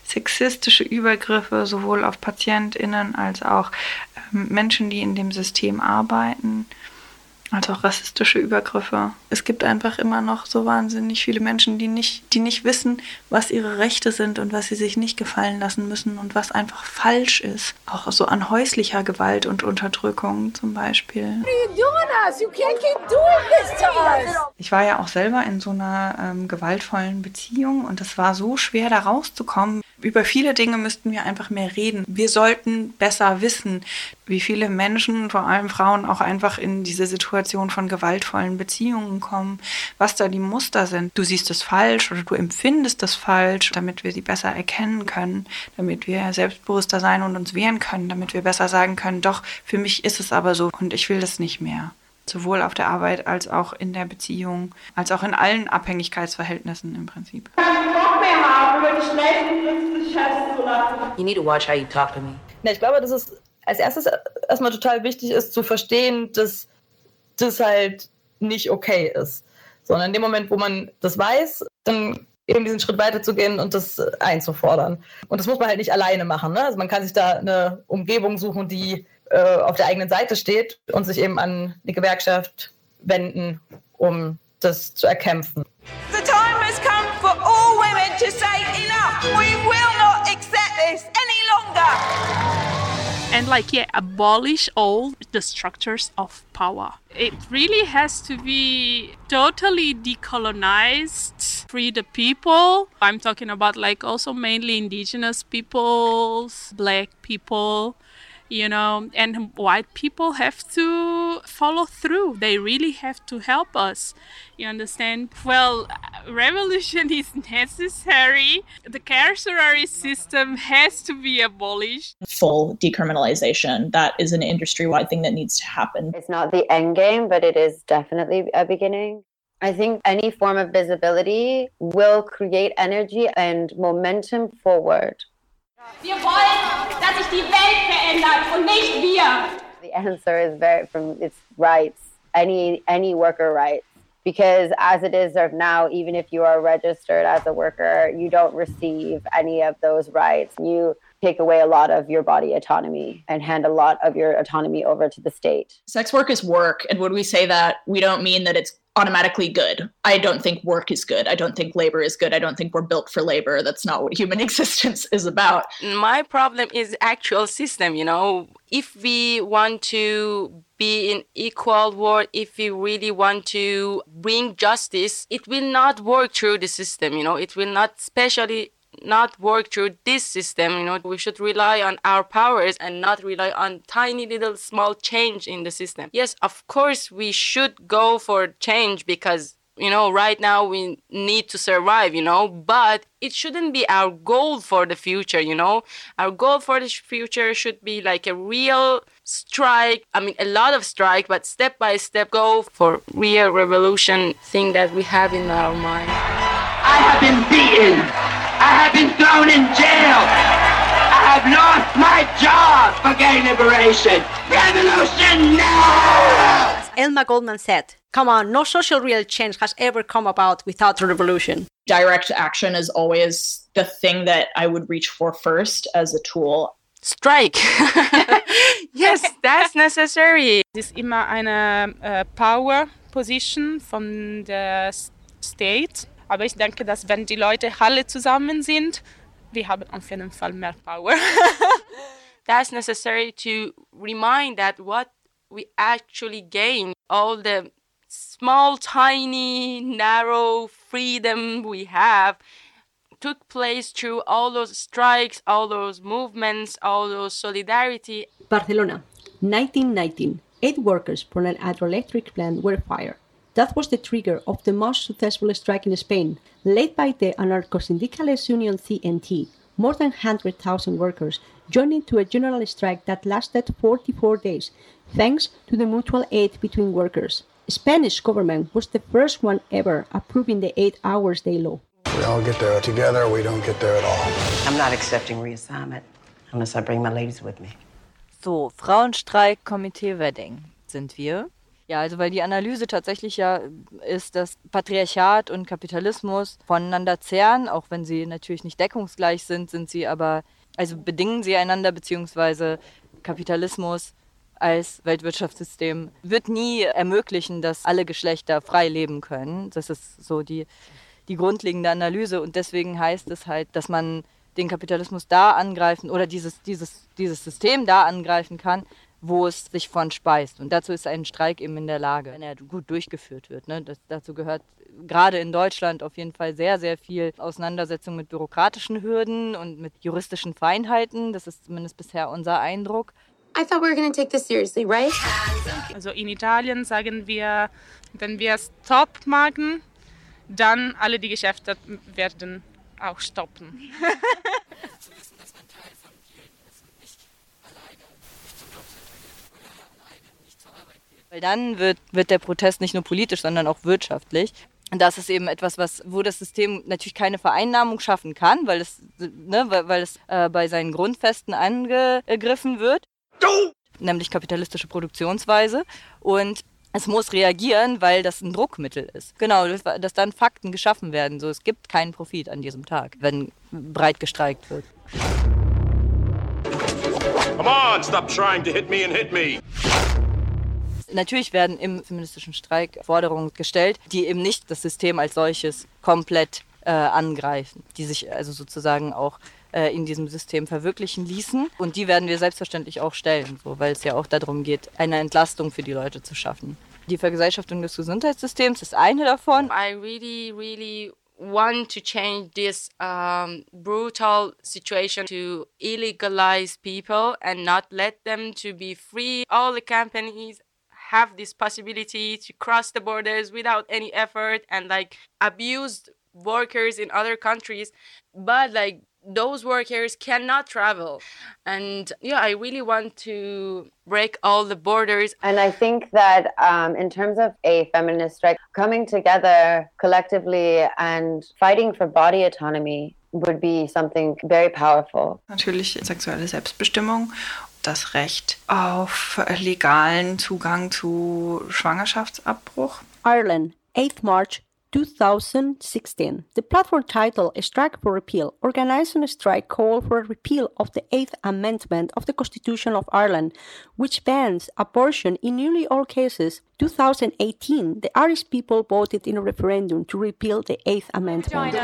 sexistische Übergriffe sowohl auf PatientInnen als auch ähm, Menschen, die in dem System arbeiten als auch rassistische Übergriffe. Es gibt einfach immer noch so wahnsinnig viele Menschen, die nicht, die nicht wissen, was ihre Rechte sind und was sie sich nicht gefallen lassen müssen und was einfach falsch ist. Auch so an häuslicher Gewalt und Unterdrückung zum Beispiel. Ich war ja auch selber in so einer ähm, gewaltvollen Beziehung und es war so schwer, da rauszukommen. Über viele Dinge müssten wir einfach mehr reden. Wir sollten besser wissen, wie viele Menschen, vor allem Frauen, auch einfach in diese Situation von gewaltvollen Beziehungen kommen, was da die Muster sind. Du siehst es falsch oder du empfindest es falsch, damit wir sie besser erkennen können, damit wir selbstbewusster sein und uns wehren können, damit wir besser sagen können, doch, für mich ist es aber so und ich will das nicht mehr sowohl auf der Arbeit als auch in der Beziehung, als auch in allen Abhängigkeitsverhältnissen im Prinzip. You need to watch how you talk to me. Ja, ich glaube, dass es als erstes erstmal total wichtig ist zu verstehen, dass das halt nicht okay ist. Sondern in dem Moment, wo man das weiß, dann eben diesen Schritt weiterzugehen und das einzufordern. Und das muss man halt nicht alleine machen. Ne? Also man kann sich da eine Umgebung suchen, die äh, auf der eigenen Seite steht und sich eben an die Gewerkschaft wenden, um das zu erkämpfen. The time has come for all women to say enough. We will not accept this any longer. and like yeah abolish all the structures of power it really has to be totally decolonized free the people i'm talking about like also mainly indigenous peoples black people you know and white people have to follow through they really have to help us you understand well revolution is necessary the carcerary system has to be abolished Full decriminalization. That is an industry wide thing that needs to happen. It's not the end game, but it is definitely a beginning. I think any form of visibility will create energy and momentum forward. Wir wollen, dass sich die Welt verändert und nicht wir. The answer is very from its rights, any any worker rights. Because as it is of now, even if you are registered as a worker, you don't receive any of those rights. You take away a lot of your body autonomy and hand a lot of your autonomy over to the state. Sex work is work. And when we say that, we don't mean that it's automatically good. I don't think work is good. I don't think labor is good. I don't think we're built for labor. That's not what human existence is about. My problem is actual system, you know. If we want to be in equal world, if we really want to bring justice, it will not work through the system, you know. It will not, especially not work through this system. You know, we should rely on our powers and not rely on tiny little small change in the system. Yes, of course, we should go for change because you know right now we need to survive you know but it shouldn't be our goal for the future you know our goal for the future should be like a real strike i mean a lot of strike but step by step go for real revolution thing that we have in our mind i have been beaten i have been thrown in jail i have lost my job for gay liberation revolution now Elma Goldman said, Come on, no social real change has ever come about without a revolution. Direct action is always the thing that I would reach for first as a tool. Strike. yes, that's necessary. Es ist immer eine äh, Power Position von der State. Aber ich denke, dass wenn die Leute alle zusammen sind, wir haben auf jeden Fall mehr Power. that's necessary to remind that what we actually gain all the small, tiny, narrow freedom we have took place through all those strikes, all those movements, all those solidarity. Barcelona, 1919. Eight workers from an hydroelectric plant were fired. That was the trigger of the most successful strike in Spain, led by the anarcho-syndicalist union CNT. More than 100,000 workers joined into a general strike that lasted 44 days, thanks to the mutual aid between workers. Spanish government was the first one ever approving the 8 hours day law. We all get there together, we don't get there at all. I'm not accepting reassignment unless I bring my ladies with me. So, Frauenstreik, Komitee Wedding sind wir. Ja, also weil die Analyse tatsächlich ja ist, dass Patriarchat und Kapitalismus voneinander zehren, auch wenn sie natürlich nicht deckungsgleich sind, sind sie aber, also bedingen sie einander, beziehungsweise Kapitalismus als Weltwirtschaftssystem wird nie ermöglichen, dass alle Geschlechter frei leben können. Das ist so die, die grundlegende Analyse und deswegen heißt es halt, dass man den Kapitalismus da angreifen oder dieses, dieses, dieses System da angreifen kann, wo es sich von speist. Und dazu ist ein Streik eben in der Lage, wenn er gut durchgeführt wird. Ne? Das, dazu gehört gerade in Deutschland auf jeden Fall sehr, sehr viel Auseinandersetzung mit bürokratischen Hürden und mit juristischen Feinheiten. Das ist zumindest bisher unser Eindruck. I thought we were going to take this seriously, right? Also in Italien sagen wir, wenn wir Stop machen, dann alle die Geschäfte werden auch stoppen. Weil dann wird, wird der Protest nicht nur politisch, sondern auch wirtschaftlich. Und das ist eben etwas, was, wo das System natürlich keine Vereinnahmung schaffen kann, weil es, ne, weil, weil es äh, bei seinen Grundfesten angegriffen wird. Nämlich kapitalistische Produktionsweise. Und es muss reagieren, weil das ein Druckmittel ist. Genau, dass dann Fakten geschaffen werden. So, es gibt keinen Profit an diesem Tag, wenn breit gestreikt wird. Come on, stop trying to hit me and hit me. Natürlich werden im feministischen Streik Forderungen gestellt, die eben nicht das System als solches komplett äh, angreifen, die sich also sozusagen auch äh, in diesem System verwirklichen ließen. Und die werden wir selbstverständlich auch stellen, so, weil es ja auch darum geht, eine Entlastung für die Leute zu schaffen. Die Vergesellschaftung des Gesundheitssystems ist eine davon. I really, really want to change this um, brutal situation to illegalize people and not let them to be free. All the companies have this possibility to cross the borders without any effort and like abused workers in other countries. But like those workers cannot travel. And yeah i really want to break all the borders. And i think that um, in terms of a feminist strike coming together collectively and fighting for body autonomy would be something very powerful. Natürlich sexuelle selbstbestimmung das Recht auf legalen Zugang zu Schwangerschaftsabbruch. Ireland, 8th March 2016. The platform title Strike for Repeal organized a strike call for a repeal of the Eighth Amendment of the Constitution of Ireland, which bans abortion in nearly all cases. 2018, the Irish people voted in a referendum to repeal the Eighth Amendment.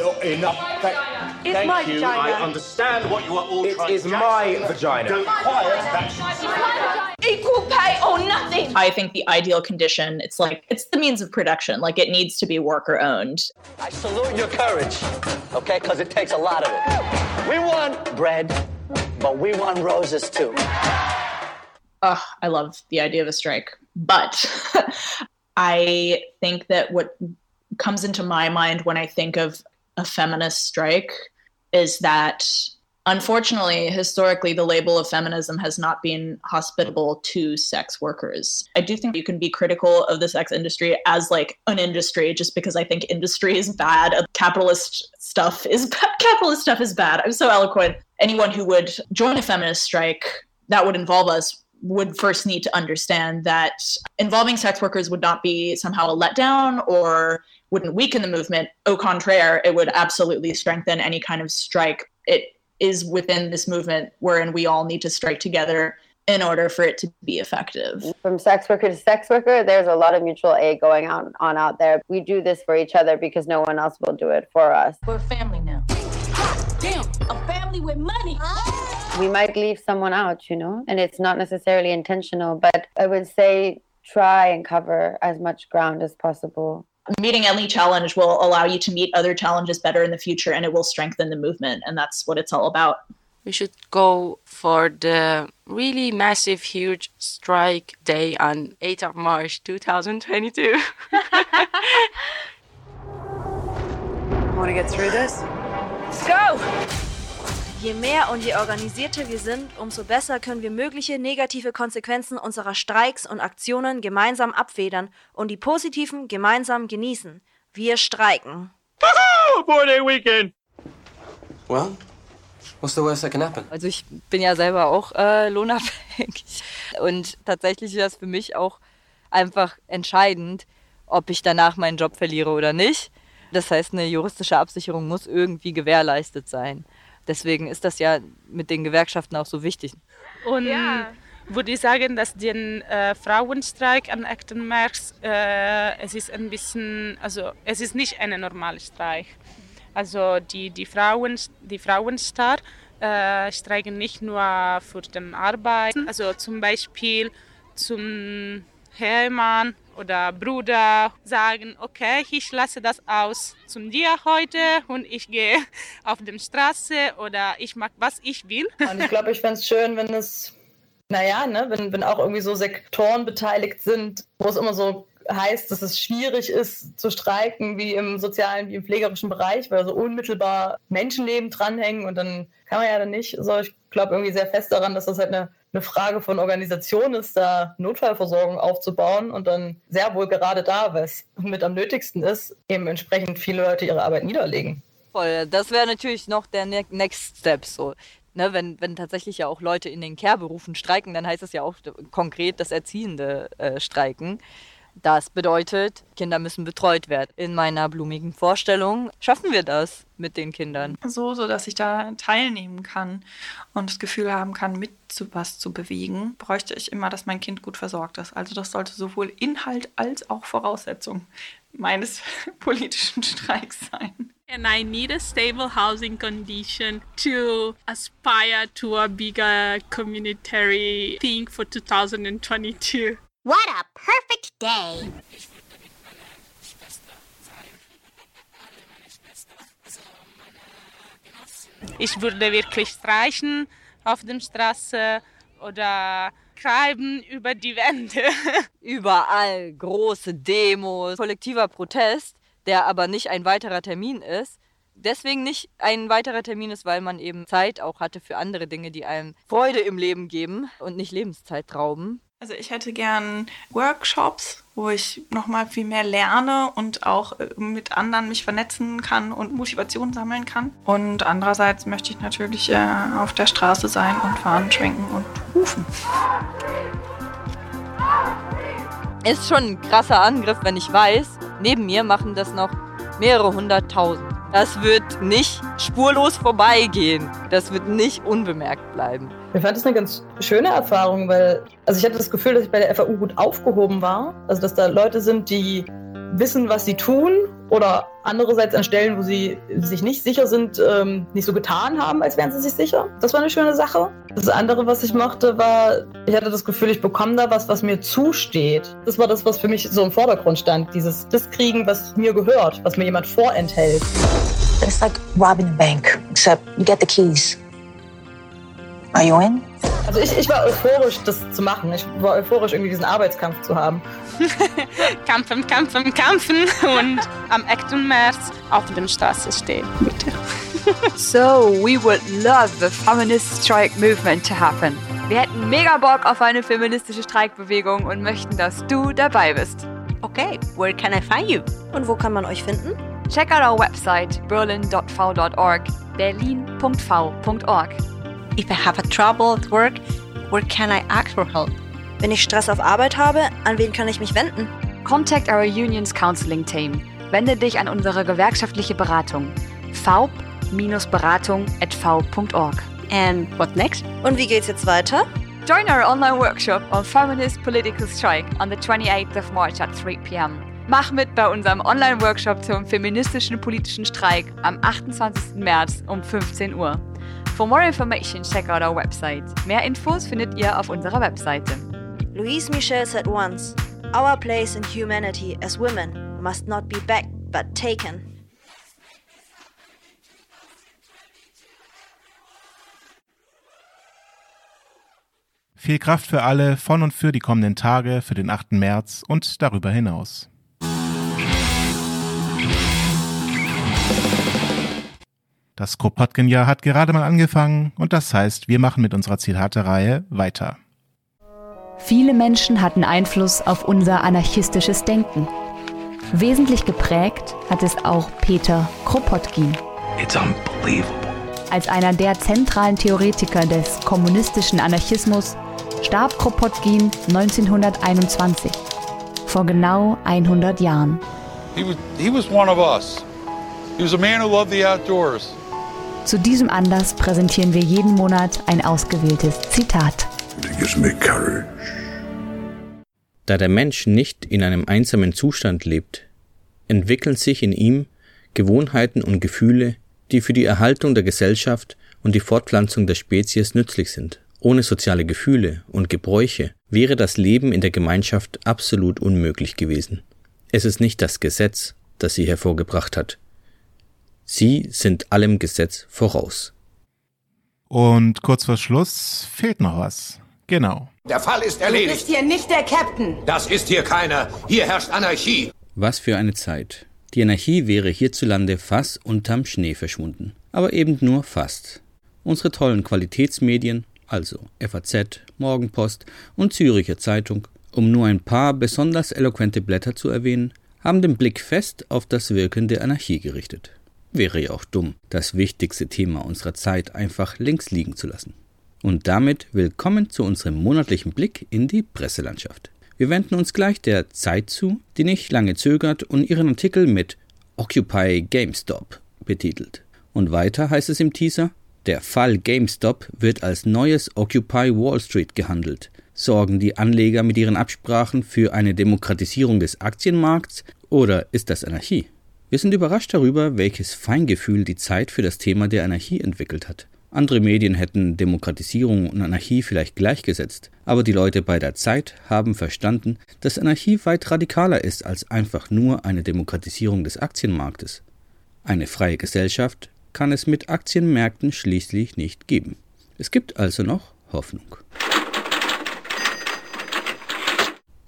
Oh, enough. Thank, It's thank my you. vagina. I understand what you are all It trying is to my Jackson, vagina. Don't quiet. That's Equal pay or nothing. I think the ideal condition, it's like, it's the means of production. Like it needs to be worker owned. I salute your courage, okay? Because it takes a lot of it. We want bread, but we want roses too. Ugh, I love the idea of a strike. But I think that what comes into my mind when I think of a feminist strike is that unfortunately, historically, the label of feminism has not been hospitable to sex workers. I do think you can be critical of the sex industry as like an industry just because I think industry is bad. Capitalist stuff is bad. Capitalist stuff is bad. I'm so eloquent. Anyone who would join a feminist strike that would involve us would first need to understand that involving sex workers would not be somehow a letdown or wouldn't weaken the movement. Au contraire, it would absolutely strengthen any kind of strike. It is within this movement wherein we all need to strike together in order for it to be effective. From sex worker to sex worker, there's a lot of mutual aid going on, on out there. We do this for each other because no one else will do it for us. We're a family now. Damn, a family with money. We might leave someone out, you know, and it's not necessarily intentional, but I would say try and cover as much ground as possible meeting any challenge will allow you to meet other challenges better in the future and it will strengthen the movement and that's what it's all about. We should go for the really massive huge strike day on 8th of march 2022 want to get through this? Let's go Je mehr und je organisierter wir sind, umso besser können wir mögliche negative Konsequenzen unserer Streiks und Aktionen gemeinsam abfedern und die positiven gemeinsam genießen. Wir streiken. Four-day weekend. Well, what's the worst that can happen? Also ich bin ja selber auch äh, lohnabhängig und tatsächlich ist das für mich auch einfach entscheidend, ob ich danach meinen Job verliere oder nicht. Das heißt, eine juristische Absicherung muss irgendwie gewährleistet sein. Deswegen ist das ja mit den Gewerkschaften auch so wichtig. Und ja. würde ich sagen, dass den äh, Frauenstreik an 8. März, äh, es ist ein bisschen, also es ist nicht ein normaler Streik. Also die, die Frauen, die Frauenstar äh, streiken nicht nur für den Arbeit, also zum Beispiel zum Hermann oder Bruder sagen, okay, ich lasse das aus zum dir heute und ich gehe auf die Straße oder ich mag, was ich will. Und ich glaube, ich fände es schön, wenn es, naja, ne, wenn, wenn auch irgendwie so Sektoren beteiligt sind, wo es immer so heißt, dass es schwierig ist zu streiken, wie im sozialen, wie im pflegerischen Bereich, weil so unmittelbar Menschenleben dranhängen und dann kann man ja dann nicht. So, ich glaube irgendwie sehr fest daran, dass das halt eine eine Frage von Organisation ist, da Notfallversorgung aufzubauen und dann sehr wohl gerade da, weil es mit am nötigsten ist, eben entsprechend viele Leute ihre Arbeit niederlegen. Voll, das wäre natürlich noch der ne-, Next Step so. Ne, wenn, wenn tatsächlich ja auch Leute in den Care-Berufen streiken, dann heißt das ja auch konkret, dass Erziehende äh, streiken. Das bedeutet, Kinder müssen betreut werden. In meiner blumigen Vorstellung schaffen wir das mit den Kindern. So, so dass ich da teilnehmen kann und das Gefühl haben kann, mit zu was zu bewegen, bräuchte ich immer, dass mein Kind gut versorgt ist. Also das sollte sowohl Inhalt als auch Voraussetzung meines politischen Streiks sein. And I need a stable housing condition to aspire to a bigger communitary thing for 2022. What a perfect day! Ich würde wirklich streichen auf der Straße oder schreiben über die Wände. Überall große Demos, kollektiver Protest, der aber nicht ein weiterer Termin ist. Deswegen nicht ein weiterer Termin ist, weil man eben Zeit auch hatte für andere Dinge, die einem Freude im Leben geben und nicht Lebenszeit rauben. Also ich hätte gern Workshops, wo ich nochmal viel mehr lerne und auch äh, mit anderen mich vernetzen kann und Motivation sammeln kann. Und andererseits möchte ich natürlich äh, auf der Straße sein und fahren, schwenken und rufen. Ist schon ein krasser Angriff, wenn ich weiß, neben mir machen das noch mehrere hunderttausend. Das wird nicht spurlos vorbeigehen. Das wird nicht unbemerkt bleiben. Ich fand das eine ganz schöne Erfahrung, weil also ich hatte das Gefühl, dass ich bei der FAU gut aufgehoben war. Also dass da Leute sind, die wissen, was sie tun oder andererseits an Stellen, wo sie sich nicht sicher sind, ähm, nicht so getan haben, als wären sie sich sicher. Das war eine schöne Sache. Das andere, was ich mochte, war, ich hatte das Gefühl, ich bekomme da was, was mir zusteht. Das war das, was für mich so im Vordergrund stand. Dieses, das kriegen, was mir gehört, was mir jemand vorenthält. It's like robbing a bank, except you get the keys. Are you in? Also ich, ich war euphorisch, das zu machen. Ich war euphorisch, irgendwie diesen Arbeitskampf zu haben. kämpfen, kämpfen, kämpfen und am 8. März auf der Straße stehen. Bitte. so, we would love the feminist strike movement to happen. Wir hätten mega Bock auf eine feministische Streikbewegung und möchten, dass du dabei bist. Okay, where can I find you? Und wo kann man euch finden? Check out our website berlin.v.org, berlin.v.org. If I have a trouble at work, where can I ask for help? Wenn ich Stress auf Arbeit habe, an wen kann ich mich wenden? Contact our union's counseling team. Wende dich an unsere gewerkschaftliche Beratung. v-beratung at v.org. And what next? Und wie geht's jetzt weiter? Join our online workshop on feminist political strike on the 28th of March at 3 p.m. Mach mit bei unserem Online-Workshop zum feministischen politischen Streik am 28. März um 15 Uhr. For more information, check out our website. Mehr Infos findet ihr auf unserer Webseite. Louise Michel said once, Our place in humanity as women must not be begged but taken. Viel Kraft für alle von und für die kommenden Tage, für den 8. März und darüber hinaus. Das Kropotkin-Jahr hat gerade mal angefangen und das heißt, wir machen mit unserer Zitate-Reihe weiter. Viele Menschen hatten Einfluss auf unser anarchistisches Denken. Wesentlich geprägt hat es auch Peter Kropotkin. It's unbelievable. Als einer der zentralen Theoretiker des kommunistischen Anarchismus starb Kropotkin 1921, vor genau 100 Jahren. He was, he was one of us. He was a man who loved the outdoors. Zu diesem Anlass präsentieren wir jeden Monat ein ausgewähltes Zitat. Da der Mensch nicht in einem einsamen Zustand lebt, entwickeln sich in ihm Gewohnheiten und Gefühle, die für die Erhaltung der Gesellschaft und die Fortpflanzung der Spezies nützlich sind. Ohne soziale Gefühle und Gebräuche wäre das Leben in der Gemeinschaft absolut unmöglich gewesen. Es ist nicht das Gesetz, das sie hervorgebracht hat, Sie sind allem Gesetz voraus. Und kurz vor Schluss fehlt noch was. Genau. Der Fall ist erledigt. Du bist hier nicht der Captain. Das ist hier keiner. Hier herrscht Anarchie. Was für eine Zeit. Die Anarchie wäre hierzulande fast unterm Schnee verschwunden. Aber eben nur fast. Unsere tollen Qualitätsmedien, also FAZ, Morgenpost und Züricher Zeitung, um nur ein paar besonders eloquente Blätter zu erwähnen, haben den Blick fest auf das Wirken der Anarchie gerichtet. Wäre ja auch dumm, das wichtigste Thema unserer Zeit einfach links liegen zu lassen. Und damit willkommen zu unserem monatlichen Blick in die Presselandschaft. Wir wenden uns gleich der Zeit zu, die nicht lange zögert und ihren Artikel mit Occupy GameStop betitelt. Und weiter heißt es im Teaser, der Fall GameStop wird als neues Occupy Wall Street gehandelt. Sorgen die Anleger mit ihren Absprachen für eine Demokratisierung des Aktienmarkts oder ist das Anarchie? Wir sind überrascht darüber, welches Feingefühl die Zeit für das Thema der Anarchie entwickelt hat. Andere Medien hätten Demokratisierung und Anarchie vielleicht gleichgesetzt, aber die Leute bei der Zeit haben verstanden, dass Anarchie weit radikaler ist als einfach nur eine Demokratisierung des Aktienmarktes. Eine freie Gesellschaft kann es mit Aktienmärkten schließlich nicht geben. Es gibt also noch Hoffnung.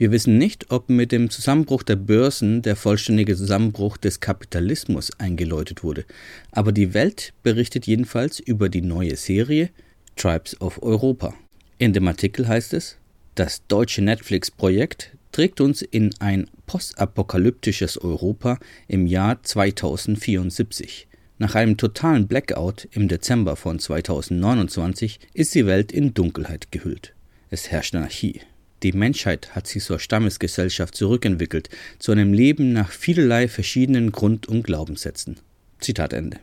Wir wissen nicht, ob mit dem Zusammenbruch der Börsen der vollständige Zusammenbruch des Kapitalismus eingeläutet wurde, aber die Welt berichtet jedenfalls über die neue Serie Tribes of Europa. In dem Artikel heißt es, das deutsche Netflix-Projekt trägt uns in ein postapokalyptisches Europa im Jahr 2074. Nach einem totalen Blackout im Dezember von 2029 ist die Welt in Dunkelheit gehüllt. Es herrscht Anarchie. Die Menschheit hat sich zur Stammesgesellschaft zurückentwickelt, zu einem Leben nach vielerlei verschiedenen Grund- und Glaubenssätzen. Zitat Ende.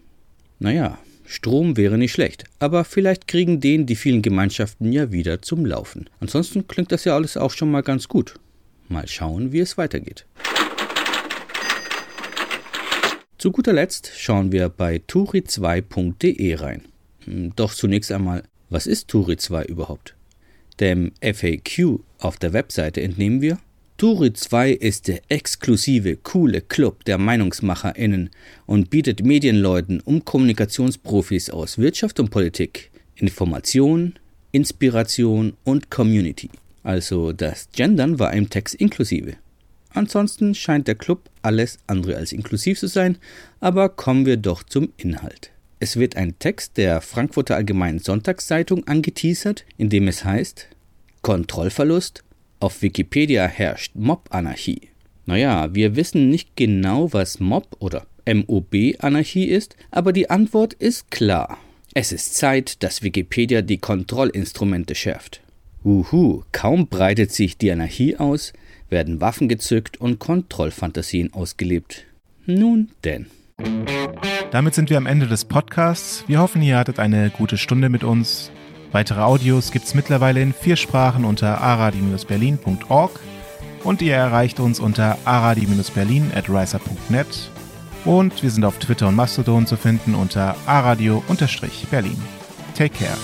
Naja, Strom wäre nicht schlecht, aber vielleicht kriegen den die vielen Gemeinschaften ja wieder zum Laufen. Ansonsten klingt das ja alles auch schon mal ganz gut. Mal schauen, wie es weitergeht. Zu guter Letzt schauen wir bei turi2.de rein. Hm, doch zunächst einmal, was ist Turi2 überhaupt? Dem FAQ auf der Webseite entnehmen wir, Turi2 ist der exklusive, coole Club der MeinungsmacherInnen und bietet Medienleuten und Kommunikationsprofis aus Wirtschaft und Politik Information, Inspiration und Community. Also das Gendern war im Text inklusive. Ansonsten scheint der Club alles andere als inklusiv zu sein, aber kommen wir doch zum Inhalt. Es wird ein Text der Frankfurter Allgemeinen Sonntagszeitung angeteasert, in dem es heißt Kontrollverlust, auf Wikipedia herrscht Mob-Anarchie. Naja, wir wissen nicht genau, was Mob oder MOB-Anarchie ist, aber die Antwort ist klar. Es ist Zeit, dass Wikipedia die Kontrollinstrumente schärft. Uhu, kaum breitet sich die Anarchie aus, werden Waffen gezückt und Kontrollfantasien ausgelebt. Nun denn. Damit sind wir am Ende des Podcasts. Wir hoffen, ihr hattet eine gute Stunde mit uns. Weitere Audios gibt es mittlerweile in vier Sprachen unter aradi-berlin.org und ihr erreicht uns unter aradi-berlin at riser.net und wir sind auf Twitter und Mastodon zu finden unter aradio-berlin. Take care.